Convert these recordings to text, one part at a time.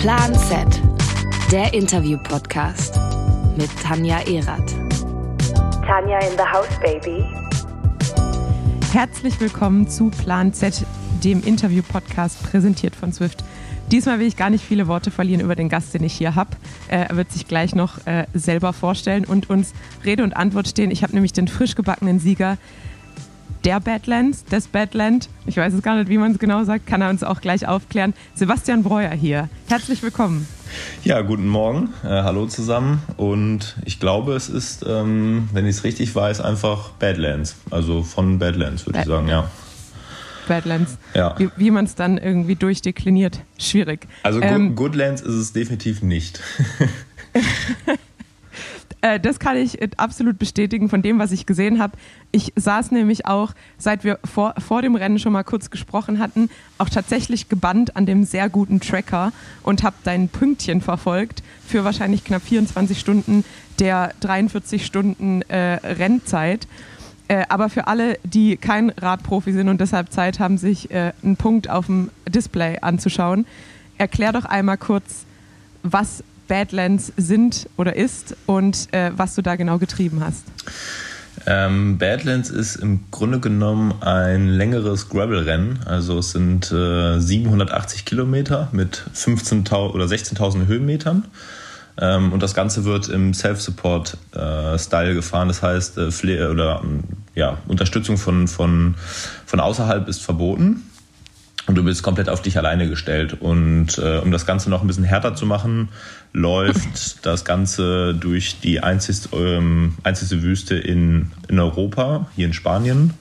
Plan Z, der Interview-Podcast mit Tanja Erath. Tanja in the house, baby. Herzlich willkommen zu Plan Z, dem Interview-Podcast präsentiert von Swift. Diesmal will ich gar nicht viele Worte verlieren über den Gast, den ich hier habe. Er wird sich gleich noch äh, selber vorstellen und uns Rede und Antwort stehen. Ich habe nämlich den frisch gebackenen Sieger der Badlands, des Badland, ich weiß es gar nicht, wie man es genau sagt, kann er uns auch gleich aufklären. Sebastian Breuer hier. Herzlich willkommen. Ja, guten Morgen. Äh, hallo zusammen. Und ich glaube, es ist, ähm, wenn ich es richtig weiß, einfach Badlands. Also von Badlands, würde Bad ich sagen, ja. Badlands. Ja. Wie, wie man es dann irgendwie durchdekliniert. Schwierig. Also ähm, Goodlands ist es definitiv nicht. Äh, das kann ich absolut bestätigen von dem, was ich gesehen habe. Ich saß nämlich auch, seit wir vor, vor dem Rennen schon mal kurz gesprochen hatten, auch tatsächlich gebannt an dem sehr guten Tracker und habe dein Pünktchen verfolgt für wahrscheinlich knapp 24 Stunden der 43 Stunden äh, Rennzeit. Äh, aber für alle, die kein Radprofi sind und deshalb Zeit haben, sich äh, einen Punkt auf dem Display anzuschauen, erklär doch einmal kurz, was Badlands sind oder ist und äh, was du da genau getrieben hast. Ähm, Badlands ist im Grunde genommen ein längeres Gravel-Rennen. Also es sind äh, 780 Kilometer mit 15.000 oder 16.000 Höhenmetern. Ähm, und das Ganze wird im Self-Support-Style äh, gefahren. Das heißt, äh, oder, ja, Unterstützung von, von, von außerhalb ist verboten und du bist komplett auf dich alleine gestellt. Und äh, um das Ganze noch ein bisschen härter zu machen, läuft das Ganze durch die einzigste, ähm, einzigste Wüste in, in Europa, hier in Spanien,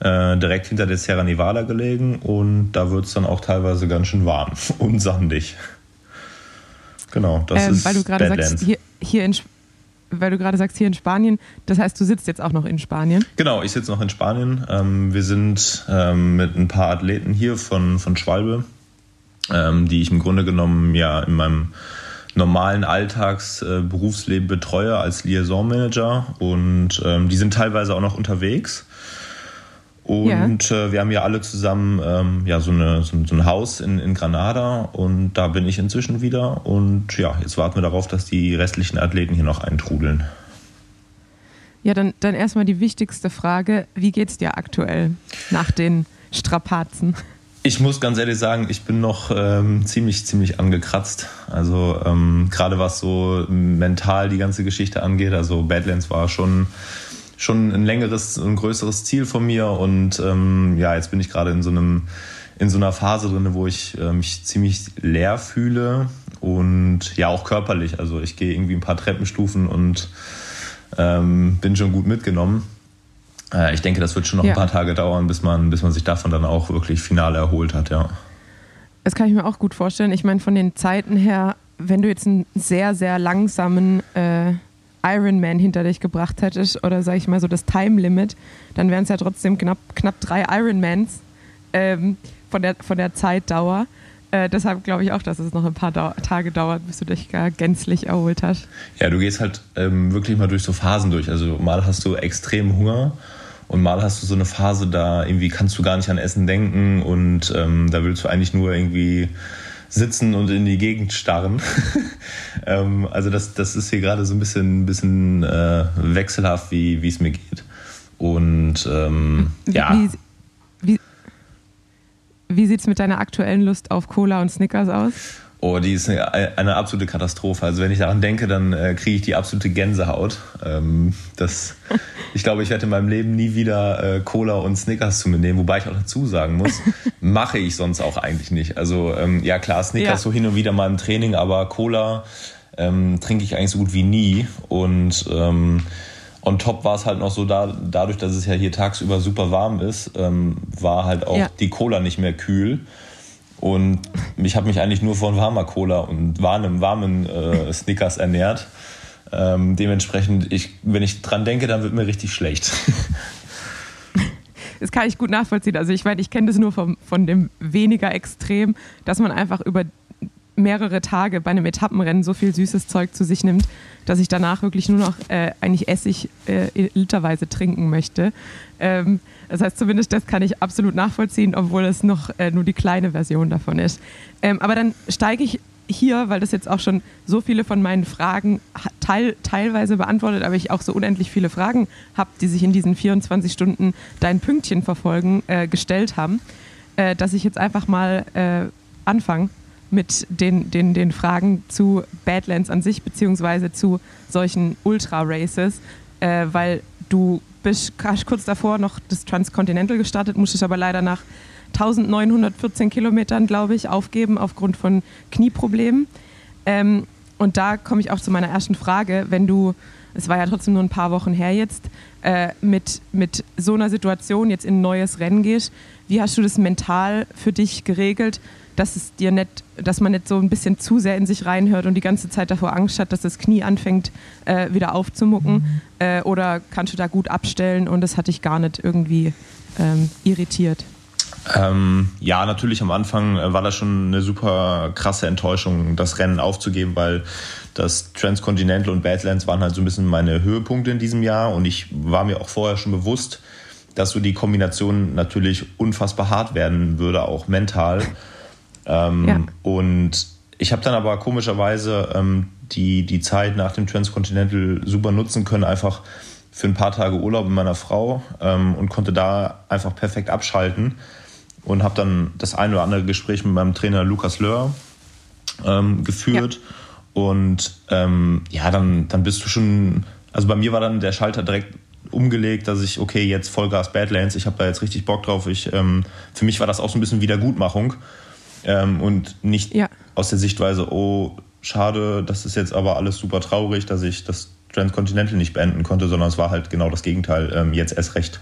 äh, direkt hinter der Sierra Nevada gelegen. Und da wird es dann auch teilweise ganz schön warm und sandig. Genau, das ähm, ist Weil du gerade sagst, hier, hier in Spanien weil du gerade sagst, hier in Spanien, das heißt, du sitzt jetzt auch noch in Spanien? Genau, ich sitze noch in Spanien. Ähm, wir sind ähm, mit ein paar Athleten hier von, von Schwalbe, ähm, die ich im Grunde genommen ja in meinem normalen Alltagsberufsleben äh, betreue als Liaison-Manager und ähm, die sind teilweise auch noch unterwegs. Und ja. äh, wir haben ja alle zusammen ähm, ja, so, eine, so, so, ein Haus in, in Granada und da bin ich inzwischen wieder. Und ja, jetzt warten wir darauf, dass die restlichen Athleten hier noch eintrudeln. Ja, dann, dann erstmal die wichtigste Frage. Wie geht's dir aktuell nach den Strapazen? Ich muss ganz ehrlich sagen, ich bin noch ähm, ziemlich, ziemlich angekratzt. Also ähm, gerade was so mental die ganze Geschichte angeht. Also Badlands war schon schon ein längeres, ein größeres Ziel von mir und ähm, ja, jetzt bin ich gerade in so einem in so einer Phase drin, wo ich äh, mich ziemlich leer fühle und ja auch körperlich. Also ich gehe irgendwie ein paar Treppenstufen und ähm, bin schon gut mitgenommen. Äh, ich denke, das wird schon noch ja. ein paar Tage dauern, bis man, bis man sich davon dann auch wirklich final erholt hat, ja. Das kann ich mir auch gut vorstellen. Ich meine, von den Zeiten her, wenn du jetzt einen sehr, sehr langsamen äh, Ironman hinter dich gebracht hättest oder sag ich mal so das Time Limit, dann wären es ja trotzdem knapp, knapp drei Ironmans ähm, von, der, von der Zeitdauer. Äh, deshalb glaube ich auch, dass es noch ein paar Dau Tage dauert, bis du dich gar gänzlich erholt hast. Ja, du gehst halt ähm, wirklich mal durch so Phasen durch. Also mal hast du extrem Hunger und mal hast du so eine Phase, da irgendwie kannst du gar nicht an Essen denken und ähm, da willst du eigentlich nur irgendwie sitzen und in die Gegend starren. ähm, also das, das ist hier gerade so ein bisschen, bisschen äh, wechselhaft, wie es mir geht. Und ähm, ja. Wie, wie, wie sieht es mit deiner aktuellen Lust auf Cola und Snickers aus? Oh, die ist eine, eine absolute Katastrophe. Also wenn ich daran denke, dann äh, kriege ich die absolute Gänsehaut. Ähm, das, ich glaube, ich werde in meinem Leben nie wieder äh, Cola und Snickers zu mir nehmen, wobei ich auch dazu sagen muss, mache ich sonst auch eigentlich nicht. Also ähm, ja klar, Snickers ja. so hin und wieder mal im Training, aber Cola ähm, trinke ich eigentlich so gut wie nie. Und ähm, on top war es halt noch so, da, dadurch, dass es ja hier tagsüber super warm ist, ähm, war halt auch ja. die Cola nicht mehr kühl. Und ich habe mich eigentlich nur von warmer Cola und warmen, warmen äh, Snickers ernährt. Ähm, dementsprechend, ich, wenn ich dran denke, dann wird mir richtig schlecht. Das kann ich gut nachvollziehen. Also ich meine, ich kenne das nur vom, von dem weniger Extrem, dass man einfach über mehrere Tage bei einem Etappenrennen so viel süßes Zeug zu sich nimmt, dass ich danach wirklich nur noch äh, eigentlich Essig äh, literweise trinken möchte. Ähm, das heißt, zumindest das kann ich absolut nachvollziehen, obwohl es noch äh, nur die kleine Version davon ist. Ähm, aber dann steige ich hier, weil das jetzt auch schon so viele von meinen Fragen teil, teilweise beantwortet, aber ich auch so unendlich viele Fragen habe, die sich in diesen 24 Stunden dein Pünktchen verfolgen, äh, gestellt haben, äh, dass ich jetzt einfach mal äh, anfange mit den, den, den Fragen zu Badlands an sich, beziehungsweise zu solchen Ultra-Races, äh, weil du bist kurz davor noch das Transcontinental gestartet, musstest aber leider nach 1914 Kilometern, glaube ich, aufgeben aufgrund von Knieproblemen. Ähm, und da komme ich auch zu meiner ersten Frage. Wenn du, es war ja trotzdem nur ein paar Wochen her jetzt, äh, mit, mit so einer Situation jetzt in ein neues Rennen gehst, wie hast du das mental für dich geregelt, dass es dir nicht, dass man nicht so ein bisschen zu sehr in sich reinhört und die ganze Zeit davor Angst hat, dass das Knie anfängt äh, wieder aufzumucken? Mhm. Äh, oder kannst du da gut abstellen und das hat dich gar nicht irgendwie ähm, irritiert? Ähm, ja, natürlich am Anfang äh, war das schon eine super krasse Enttäuschung, das Rennen aufzugeben, weil das Transcontinental und Badlands waren halt so ein bisschen meine Höhepunkte in diesem Jahr und ich war mir auch vorher schon bewusst, dass so die Kombination natürlich unfassbar hart werden würde, auch mental. Ähm, ja. Und ich habe dann aber komischerweise ähm, die, die Zeit nach dem Transcontinental super nutzen können, einfach für ein paar Tage Urlaub mit meiner Frau ähm, und konnte da einfach perfekt abschalten und habe dann das ein oder andere Gespräch mit meinem Trainer Lukas Löhr ähm, geführt. Ja. Und ähm, ja, dann, dann bist du schon, also bei mir war dann der Schalter direkt umgelegt, dass ich, okay, jetzt Vollgas Badlands, ich habe da jetzt richtig Bock drauf. Ich, ähm, für mich war das auch so ein bisschen Wiedergutmachung ähm, und nicht ja. aus der Sichtweise, oh, schade, das ist jetzt aber alles super traurig, dass ich das Transcontinental nicht beenden konnte, sondern es war halt genau das Gegenteil, ähm, jetzt erst recht.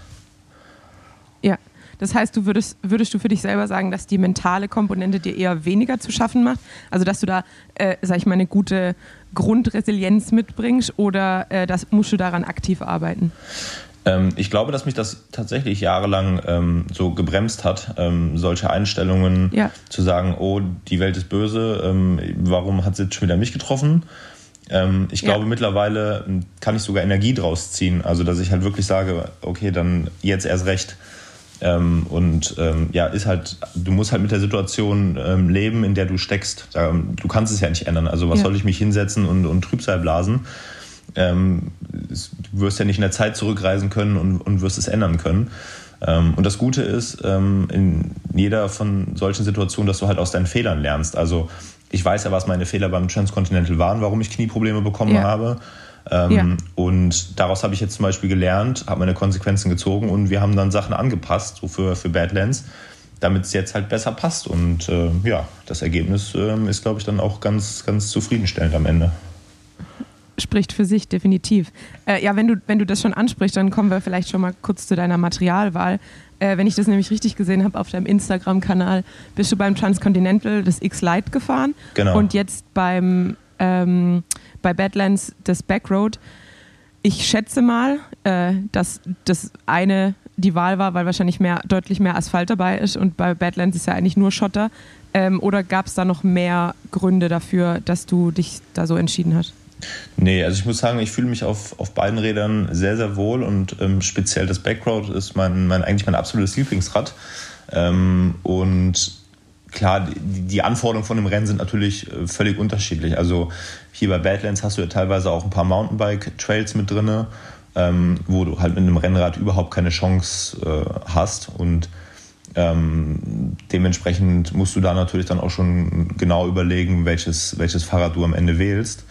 Ja, das heißt, du würdest, würdest du für dich selber sagen, dass die mentale Komponente dir eher weniger zu schaffen macht? Also dass du da, äh, sag ich mal, eine gute Grundresilienz mitbringst oder äh, das, musst du daran aktiv arbeiten? Ähm, ich glaube, dass mich das tatsächlich jahrelang ähm, so gebremst hat, ähm, solche Einstellungen ja. zu sagen, oh, die Welt ist böse, ähm, warum hat sie jetzt schon wieder mich getroffen? Ähm, ich glaube, ja. mittlerweile kann ich sogar Energie draus ziehen. Also, dass ich halt wirklich sage, okay, dann jetzt erst recht. Ähm, und ähm, ja, ist halt, du musst halt mit der Situation ähm, leben, in der du steckst. Du kannst es ja nicht ändern. Also was ja. soll ich mich hinsetzen und, und Trübsal blasen? Ähm, du wirst ja nicht in der Zeit zurückreisen können und, und wirst es ändern können. Ähm, und das Gute ist, ähm, in jeder von solchen Situationen, dass du halt aus deinen Fehlern lernst. Also ich weiß ja, was meine Fehler beim Transcontinental waren, warum ich Knieprobleme bekommen ja. habe. Ähm, ja. Und daraus habe ich jetzt zum Beispiel gelernt, habe meine Konsequenzen gezogen und wir haben dann Sachen angepasst, so für, für Badlands, damit es jetzt halt besser passt. Und äh, ja, das Ergebnis äh, ist, glaube ich, dann auch ganz, ganz zufriedenstellend am Ende. Spricht für sich, definitiv. Äh, ja, wenn du, wenn du das schon ansprichst, dann kommen wir vielleicht schon mal kurz zu deiner Materialwahl. Äh, wenn ich das nämlich richtig gesehen habe auf deinem Instagram-Kanal, bist du beim Transcontinental das X-Lite gefahren. Genau. Und jetzt beim ähm, bei Badlands das Backroad. Ich schätze mal, äh, dass das eine die Wahl war, weil wahrscheinlich mehr, deutlich mehr Asphalt dabei ist und bei Badlands ist ja eigentlich nur Schotter. Ähm, oder gab es da noch mehr Gründe dafür, dass du dich da so entschieden hast? Nee, also ich muss sagen, ich fühle mich auf, auf beiden Rädern sehr, sehr wohl und ähm, speziell das Backroad ist mein, mein, eigentlich mein absolutes Lieblingsrad. Ähm, und klar, die, die Anforderungen von dem Rennen sind natürlich äh, völlig unterschiedlich. Also hier bei Badlands hast du ja teilweise auch ein paar Mountainbike-Trails mit drin, ähm, wo du halt mit einem Rennrad überhaupt keine Chance äh, hast. Und ähm, dementsprechend musst du da natürlich dann auch schon genau überlegen, welches, welches Fahrrad du am Ende wählst.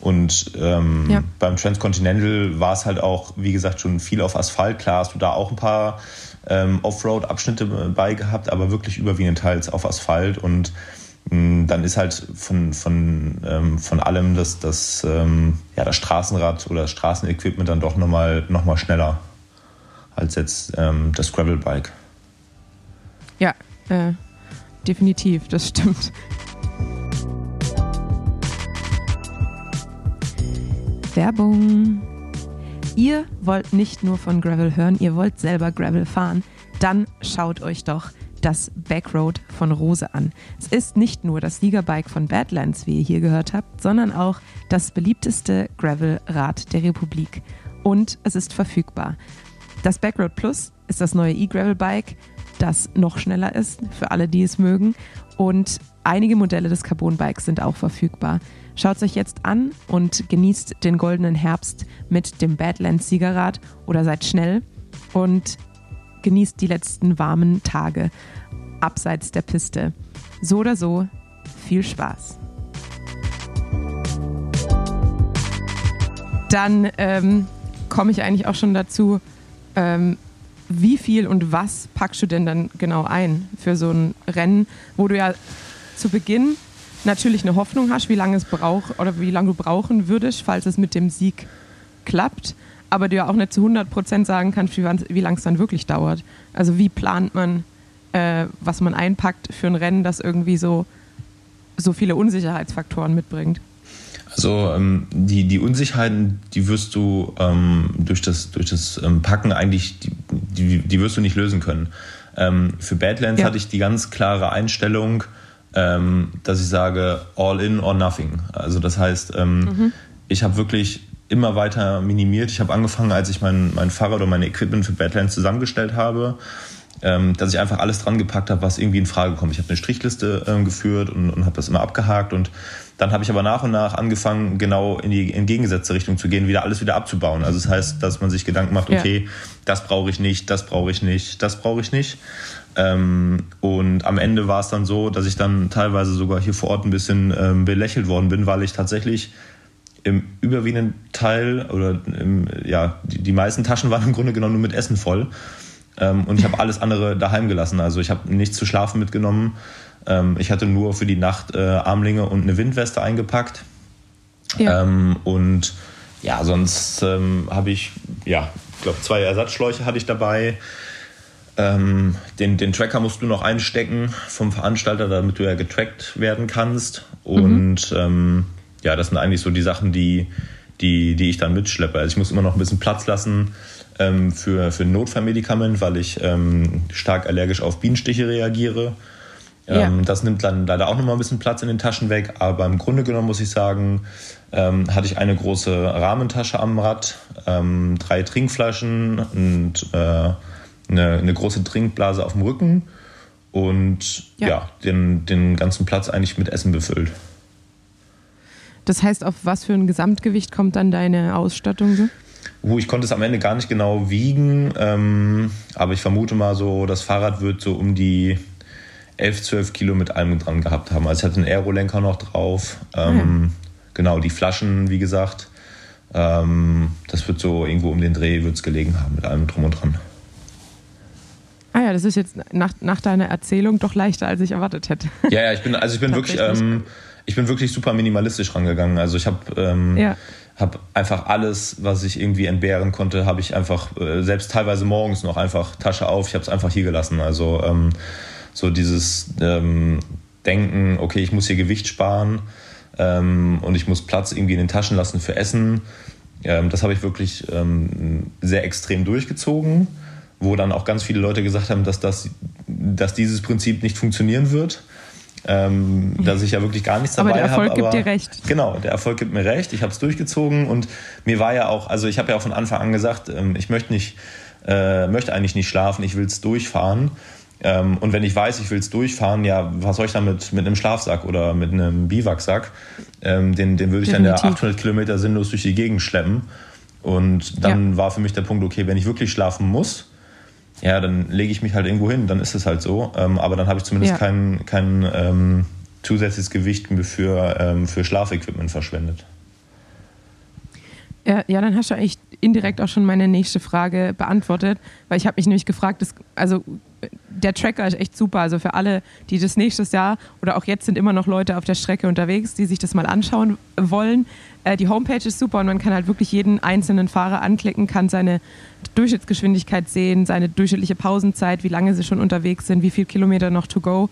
Und ähm, ja. beim Transcontinental war es halt auch, wie gesagt, schon viel auf Asphalt. Klar hast du da auch ein paar ähm, Offroad-Abschnitte bei gehabt, aber wirklich überwiegend teils auf Asphalt. Und mh, mm, dann ist halt von, von, ähm, von allem das, das, ähm, ja, das Straßenrad oder das Straßenequipment dann doch nochmal noch mal schneller als jetzt ähm, das Gravelbike. Ja, äh, definitiv, das stimmt. Werbung. Ihr wollt nicht nur von Gravel hören, ihr wollt selber Gravel fahren. Dann schaut euch doch das Backroad von Rose an. Es ist nicht nur das Siegerbike von Badlands, wie ihr hier gehört habt, sondern auch das beliebteste Gravel-Rad der Republik. Und es ist verfügbar. Das Backroad Plus ist das neue E-Gravel-Bike das noch schneller ist, für alle, die es mögen. Und einige Modelle des Carbon Bikes sind auch verfügbar. Schaut es euch jetzt an und genießt den goldenen Herbst mit dem Badlands Siegerrad oder seid schnell und genießt die letzten warmen Tage abseits der Piste. So oder so, viel Spaß. Dann ähm, komme ich eigentlich auch schon dazu, ähm, wie viel und was packst du denn dann genau ein für so ein Rennen, wo du ja zu Beginn natürlich eine Hoffnung hast, wie lange es braucht oder wie lange du brauchen würdest, falls es mit dem Sieg klappt, aber du ja auch nicht zu 100 Prozent sagen kannst, wie, wie lange es dann wirklich dauert. Also wie plant man, äh, was man einpackt für ein Rennen, das irgendwie so, so viele Unsicherheitsfaktoren mitbringt? Also ähm, die, die Unsicherheiten, die wirst du ähm, durch das, durch das ähm, Packen eigentlich, die, die, die, wirst du nicht lösen können. Ähm, für Badlands ja. hatte ich die ganz klare Einstellung, ähm, dass ich sage, all in or nothing. Also das heißt, ähm, mhm. ich habe wirklich immer weiter minimiert. Ich habe angefangen, als ich mein, mein Fahrrad oder mein Equipment für Badlands zusammengestellt habe, ähm, dass ich einfach alles dran gepackt habe, was irgendwie in Frage kommt. Ich habe eine Strichliste ähm, geführt und, und habe das immer abgehakt und dann habe ich aber nach und nach angefangen, genau in die entgegengesetzte Richtung zu gehen, wieder alles wieder abzubauen. Also das heißt, dass man sich Gedanken macht, okay, ja. das brauche ich nicht, das brauche ich nicht, das brauche ich nicht. Ähm, und am Ende war es dann so, dass ich dann teilweise sogar hier vor Ort ein bisschen ähm, belächelt worden bin, weil ich tatsächlich im überwiegenden Teil oder im, ja, die, die, meisten Taschen waren im Grunde genommen nur mit Essen voll. Ähm, und ich habe alles andere daheim gelassen. Also ich habe nichts zu schlafen mitgenommen. Ähm, ich hatte nur für die Nacht äh, Armlinge und eine Windweste eingepackt. Ja. Ähm, und ja, sonst ähm, habe ich, ja, ich glaube, zwei Ersatzschläuche hatte ich dabei. Ähm, den, den Tracker musst du noch einstecken vom Veranstalter, damit du ja getrackt werden kannst. Und mhm. ähm, ja, das sind eigentlich so die Sachen, die, die, die ich dann mitschleppe. Also ich muss immer noch ein bisschen Platz lassen ähm, für, für ein Notfallmedikament, weil ich ähm, stark allergisch auf Bienenstiche reagiere. Ja. Ähm, das nimmt dann leider auch nochmal ein bisschen Platz in den Taschen weg. Aber im Grunde genommen muss ich sagen, ähm, hatte ich eine große Rahmentasche am Rad, ähm, drei Trinkflaschen und äh, eine, eine große Trinkblase auf dem Rücken und ja, ja den, den ganzen Platz eigentlich mit Essen befüllt. Das heißt, auf was für ein Gesamtgewicht kommt dann deine Ausstattung so? Uh, ich konnte es am Ende gar nicht genau wiegen, ähm, aber ich vermute mal so, das Fahrrad wird so um die 11, 12 Kilo mit allem dran gehabt haben. Also ich hatte einen Aerolenker noch drauf. Ähm, mhm. Genau, die Flaschen, wie gesagt. Ähm, das wird so irgendwo um den Dreh wird's gelegen haben mit allem drum und dran. Ah ja, das ist jetzt nach, nach deiner Erzählung doch leichter, als ich erwartet hätte. Ja, ja, ich bin, also ich bin wirklich, ähm, ich bin wirklich super minimalistisch rangegangen. Also ich habe ähm, ja. hab einfach alles, was ich irgendwie entbehren konnte, habe ich einfach, äh, selbst teilweise morgens noch einfach Tasche auf, ich habe es einfach hier gelassen. Also ähm, so dieses ähm, Denken, okay, ich muss hier Gewicht sparen ähm, und ich muss Platz irgendwie in den Taschen lassen für Essen. Ähm, das habe ich wirklich sehr extrem durchgezogen wo dann auch ganz viele Leute gesagt haben, dass, das, dass dieses Prinzip nicht funktionieren wird. Ähm, dass ich ja wirklich gar nichts dabei habe. Aber der Erfolg hab, gibt dir recht. Genau, der Erfolg gibt mir recht. Ich habe es durchgezogen und mir war ja auch, also ich habe ja auch von Anfang an gesagt, ähm, ich möchte nicht, äh, möchte eigentlich nicht schlafen, ich will es durchfahren. Ähm, und wenn ich weiß, ich will es durchfahren, ja, was soll ich damit mit einem Schlafsack oder mit einem Biwaksack? Ähm, den, den würde ich Definitiv. dann ja 800 Kilometer sinnlos durch die Gegend schleppen. Und dann ja. war für mich der Punkt, okay, wenn ich wirklich schlafen muss, ja, dann lege ich mich halt irgendwo hin, dann ist es halt so. Ähm, aber dann habe ich zumindest ja. kein, kein ähm, zusätzliches Gewicht für, ähm, für Schlafequipment verschwendet. Ja, ja, dann hast du eigentlich indirekt auch schon meine nächste Frage beantwortet, weil ich habe mich nämlich gefragt, dass, also der Tracker ist echt super. Also für alle, die das nächstes Jahr oder auch jetzt sind immer noch Leute auf der Strecke unterwegs, die sich das mal anschauen wollen. Äh, die Homepage ist super und man kann halt wirklich jeden einzelnen Fahrer anklicken, kann seine Durchschnittsgeschwindigkeit sehen, seine durchschnittliche Pausenzeit, wie lange sie schon unterwegs sind, wie viele Kilometer noch to go.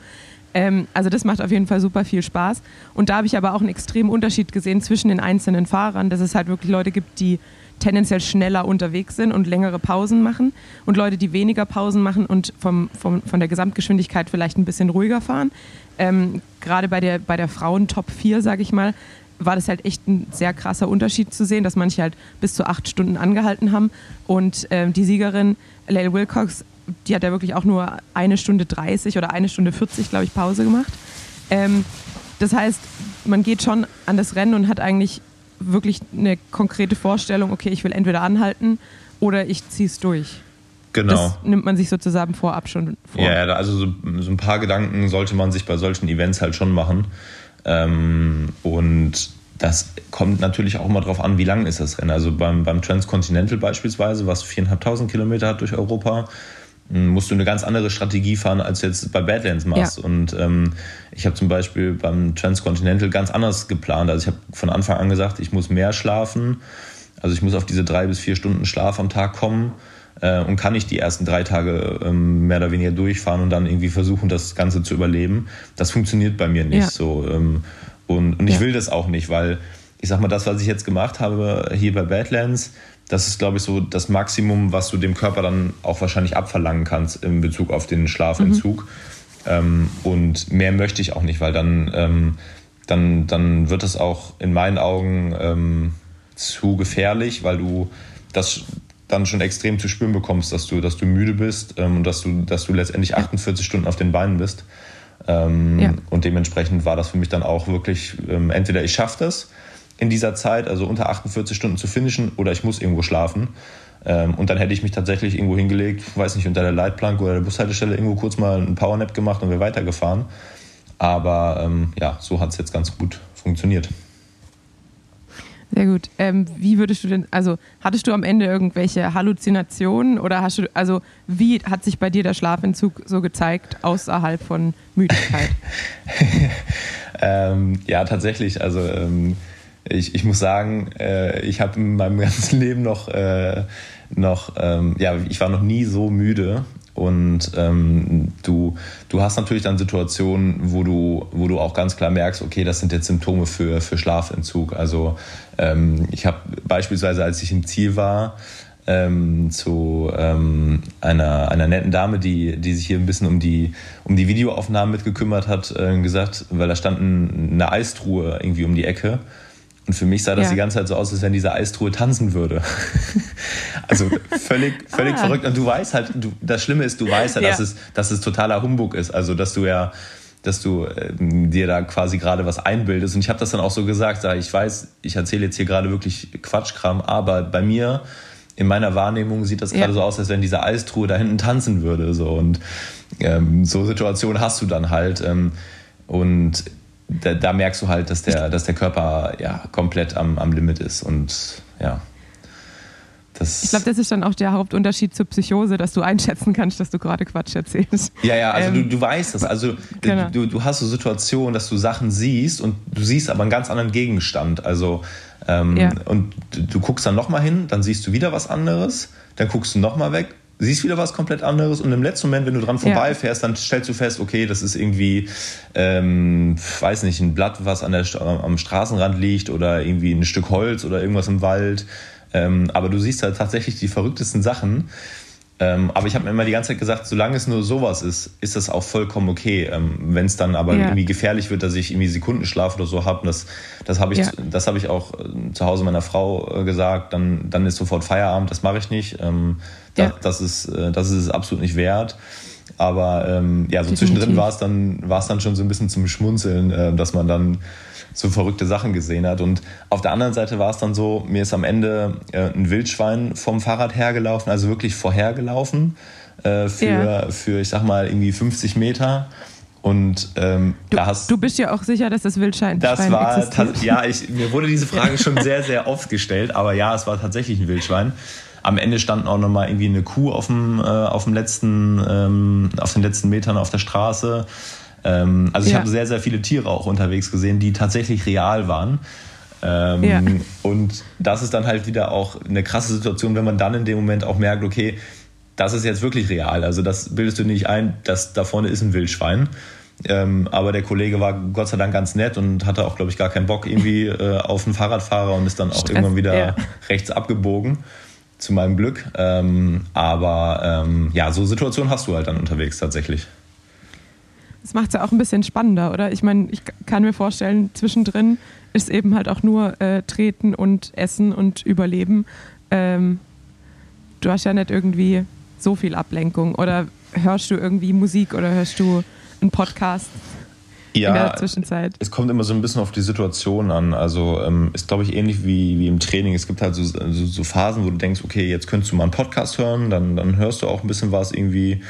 Ähm, also das macht auf jeden Fall super viel Spaß. Und da habe ich aber auch einen extremen Unterschied gesehen zwischen den einzelnen Fahrern, dass es halt wirklich Leute gibt, die tendenziell schneller unterwegs sind und längere Pausen machen und Leute, die weniger Pausen machen und vom, vom, von der Gesamtgeschwindigkeit vielleicht ein bisschen ruhiger fahren. Ähm, Gerade bei der, bei der Frauen Top 4, sage ich mal, war das halt echt ein sehr krasser Unterschied zu sehen, dass manche halt bis zu acht Stunden angehalten haben und ähm, die Siegerin Lael Wilcox die hat ja wirklich auch nur eine Stunde 30 oder eine Stunde 40, glaube ich, Pause gemacht. Ähm, das heißt, man geht schon an das Rennen und hat eigentlich wirklich eine konkrete Vorstellung, okay, ich will entweder anhalten oder ich ziehe es durch. Genau. Das nimmt man sich sozusagen vorab schon vor. Ja, also so, so ein paar Gedanken sollte man sich bei solchen Events halt schon machen. Ähm, und das kommt natürlich auch immer darauf an, wie lang ist das Rennen. Also beim, beim Transcontinental beispielsweise, was 4.500 Kilometer hat durch Europa, musst du eine ganz andere Strategie fahren, als du jetzt bei Badlands machst. Ja. Und ähm, ich habe zum Beispiel beim Transcontinental ganz anders geplant. Also ich habe von Anfang an gesagt, ich muss mehr schlafen. Also ich muss auf diese drei bis vier Stunden Schlaf am Tag kommen äh, und kann nicht die ersten drei Tage ähm, mehr oder weniger durchfahren und dann irgendwie versuchen, das Ganze zu überleben. Das funktioniert bei mir nicht ja. so. Ähm, und, und ich ja. will das auch nicht, weil ich sag mal, das, was ich jetzt gemacht habe hier bei Badlands, das ist, glaube ich, so das Maximum, was du dem Körper dann auch wahrscheinlich abverlangen kannst in Bezug auf den Schlafentzug. Mhm. Ähm, und mehr möchte ich auch nicht, weil dann, ähm, dann, dann wird es auch in meinen Augen ähm, zu gefährlich, weil du das dann schon extrem zu spüren bekommst, dass du, dass du müde bist ähm, und dass du, dass du letztendlich 48 Stunden auf den Beinen bist. Ähm, ja. Und dementsprechend war das für mich dann auch wirklich, ähm, entweder ich schaffe das, in dieser Zeit, also unter 48 Stunden zu finishen, oder ich muss irgendwo schlafen. Ähm, und dann hätte ich mich tatsächlich irgendwo hingelegt, weiß nicht, unter der Leitplanke oder der Bushaltestelle irgendwo kurz mal einen Powernap gemacht und wäre weitergefahren. Aber ähm, ja, so hat es jetzt ganz gut funktioniert. Sehr gut. Ähm, wie würdest du denn, also hattest du am Ende irgendwelche Halluzinationen oder hast du, also wie hat sich bei dir der Schlafentzug so gezeigt, außerhalb von Müdigkeit? ähm, ja, tatsächlich. Also ähm, ich, ich muss sagen, äh, ich habe in meinem ganzen Leben noch, äh, noch ähm, ja, ich war noch nie so müde. Und ähm, du, du hast natürlich dann Situationen, wo du, wo du auch ganz klar merkst, okay, das sind jetzt Symptome für, für Schlafentzug. Also ähm, ich habe beispielsweise, als ich im Ziel war, ähm, zu ähm, einer, einer netten Dame, die, die sich hier ein bisschen um die, um die Videoaufnahmen mitgekümmert hat, äh, gesagt, weil da stand eine Eistruhe irgendwie um die Ecke. Und für mich sah das ja. die ganze Zeit so aus, als wenn diese Eistruhe tanzen würde. also völlig, völlig ah. verrückt. Und du weißt halt, du, das Schlimme ist, du weißt ja, ja. Dass, es, dass es totaler Humbug ist. Also, dass du ja, dass du äh, dir da quasi gerade was einbildest. Und ich habe das dann auch so gesagt, ich weiß, ich erzähle jetzt hier gerade wirklich Quatschkram, aber bei mir, in meiner Wahrnehmung sieht das ja. gerade so aus, als wenn diese Eistruhe da hinten tanzen würde. So. Und ähm, so Situationen hast du dann halt. Ähm, und da, da, merkst du halt, dass der, dass der Körper ja komplett am, am Limit ist und ja. Das ich glaube, das ist dann auch der Hauptunterschied zur Psychose, dass du einschätzen kannst, dass du gerade Quatsch erzählst. Ja, ja, also ähm, du, du weißt das. Also genau. du, du hast so Situationen, dass du Sachen siehst und du siehst aber einen ganz anderen Gegenstand. Also ähm, ja. und du, du guckst dann nochmal hin, dann siehst du wieder was anderes, dann guckst du nochmal weg, siehst wieder was komplett anderes und im letzten Moment, wenn du dran vorbeifährst, ja. dann stellst du fest, okay, das ist irgendwie, ähm, weiß nicht, ein Blatt, was an der, am Straßenrand liegt oder irgendwie ein Stück Holz oder irgendwas im Wald. Ähm, aber du siehst halt tatsächlich die verrücktesten Sachen. Ähm, aber ich habe mir immer die ganze Zeit gesagt, solange es nur sowas ist, ist das auch vollkommen okay. Ähm, Wenn es dann aber ja. irgendwie gefährlich wird, dass ich irgendwie Sekundenschlaf oder so habe, das, das habe ich, ja. hab ich auch äh, zu Hause meiner Frau äh, gesagt, dann, dann ist sofort Feierabend, das mache ich nicht. Ähm, das, ja. das, ist, äh, das ist es absolut nicht wert. Aber ähm, ja, so Definitiv. zwischendrin war es dann, dann schon so ein bisschen zum Schmunzeln, äh, dass man dann so verrückte Sachen gesehen hat. Und auf der anderen Seite war es dann so, mir ist am Ende äh, ein Wildschwein vom Fahrrad hergelaufen, also wirklich vorhergelaufen äh, für, ja. für, ich sag mal, irgendwie 50 Meter. Und ähm, du, da hast du bist ja auch sicher, dass das Wildschwein das war existiert. Ja, ich, mir wurde diese Frage schon sehr, sehr oft gestellt, aber ja, es war tatsächlich ein Wildschwein. Am Ende stand auch nochmal irgendwie eine Kuh auf dem, äh, auf dem letzten, ähm, auf den letzten Metern auf der Straße. Ähm, also ich ja. habe sehr, sehr viele Tiere auch unterwegs gesehen, die tatsächlich real waren. Ähm, ja. Und das ist dann halt wieder auch eine krasse Situation, wenn man dann in dem Moment auch merkt, okay, das ist jetzt wirklich real. Also das bildest du nicht ein, dass da vorne ist ein Wildschwein. Ähm, aber der Kollege war Gott sei Dank ganz nett und hatte auch, glaube ich, gar keinen Bock irgendwie äh, auf einen Fahrradfahrer und ist dann auch Stress, irgendwann wieder ja. rechts abgebogen zu meinem Glück. Ähm, aber ähm, ja, so Situationen hast du halt dann unterwegs tatsächlich. Das macht es ja auch ein bisschen spannender, oder? Ich meine, ich kann mir vorstellen, zwischendrin ist eben halt auch nur äh, Treten und Essen und Überleben. Ähm, du hast ja nicht irgendwie so viel Ablenkung? Oder hörst du irgendwie Musik oder hörst du einen Podcast? Ja, in der Zwischenzeit? Es kommt immer so ein bisschen auf die Situation an. Also ähm, ist, glaube ich, ähnlich wie, wie im Training. Es gibt halt so, so, so, Phasen, wo du denkst, okay, jetzt könntest du mal einen Podcast hören, dann, dann hörst du auch ein bisschen was irgendwie.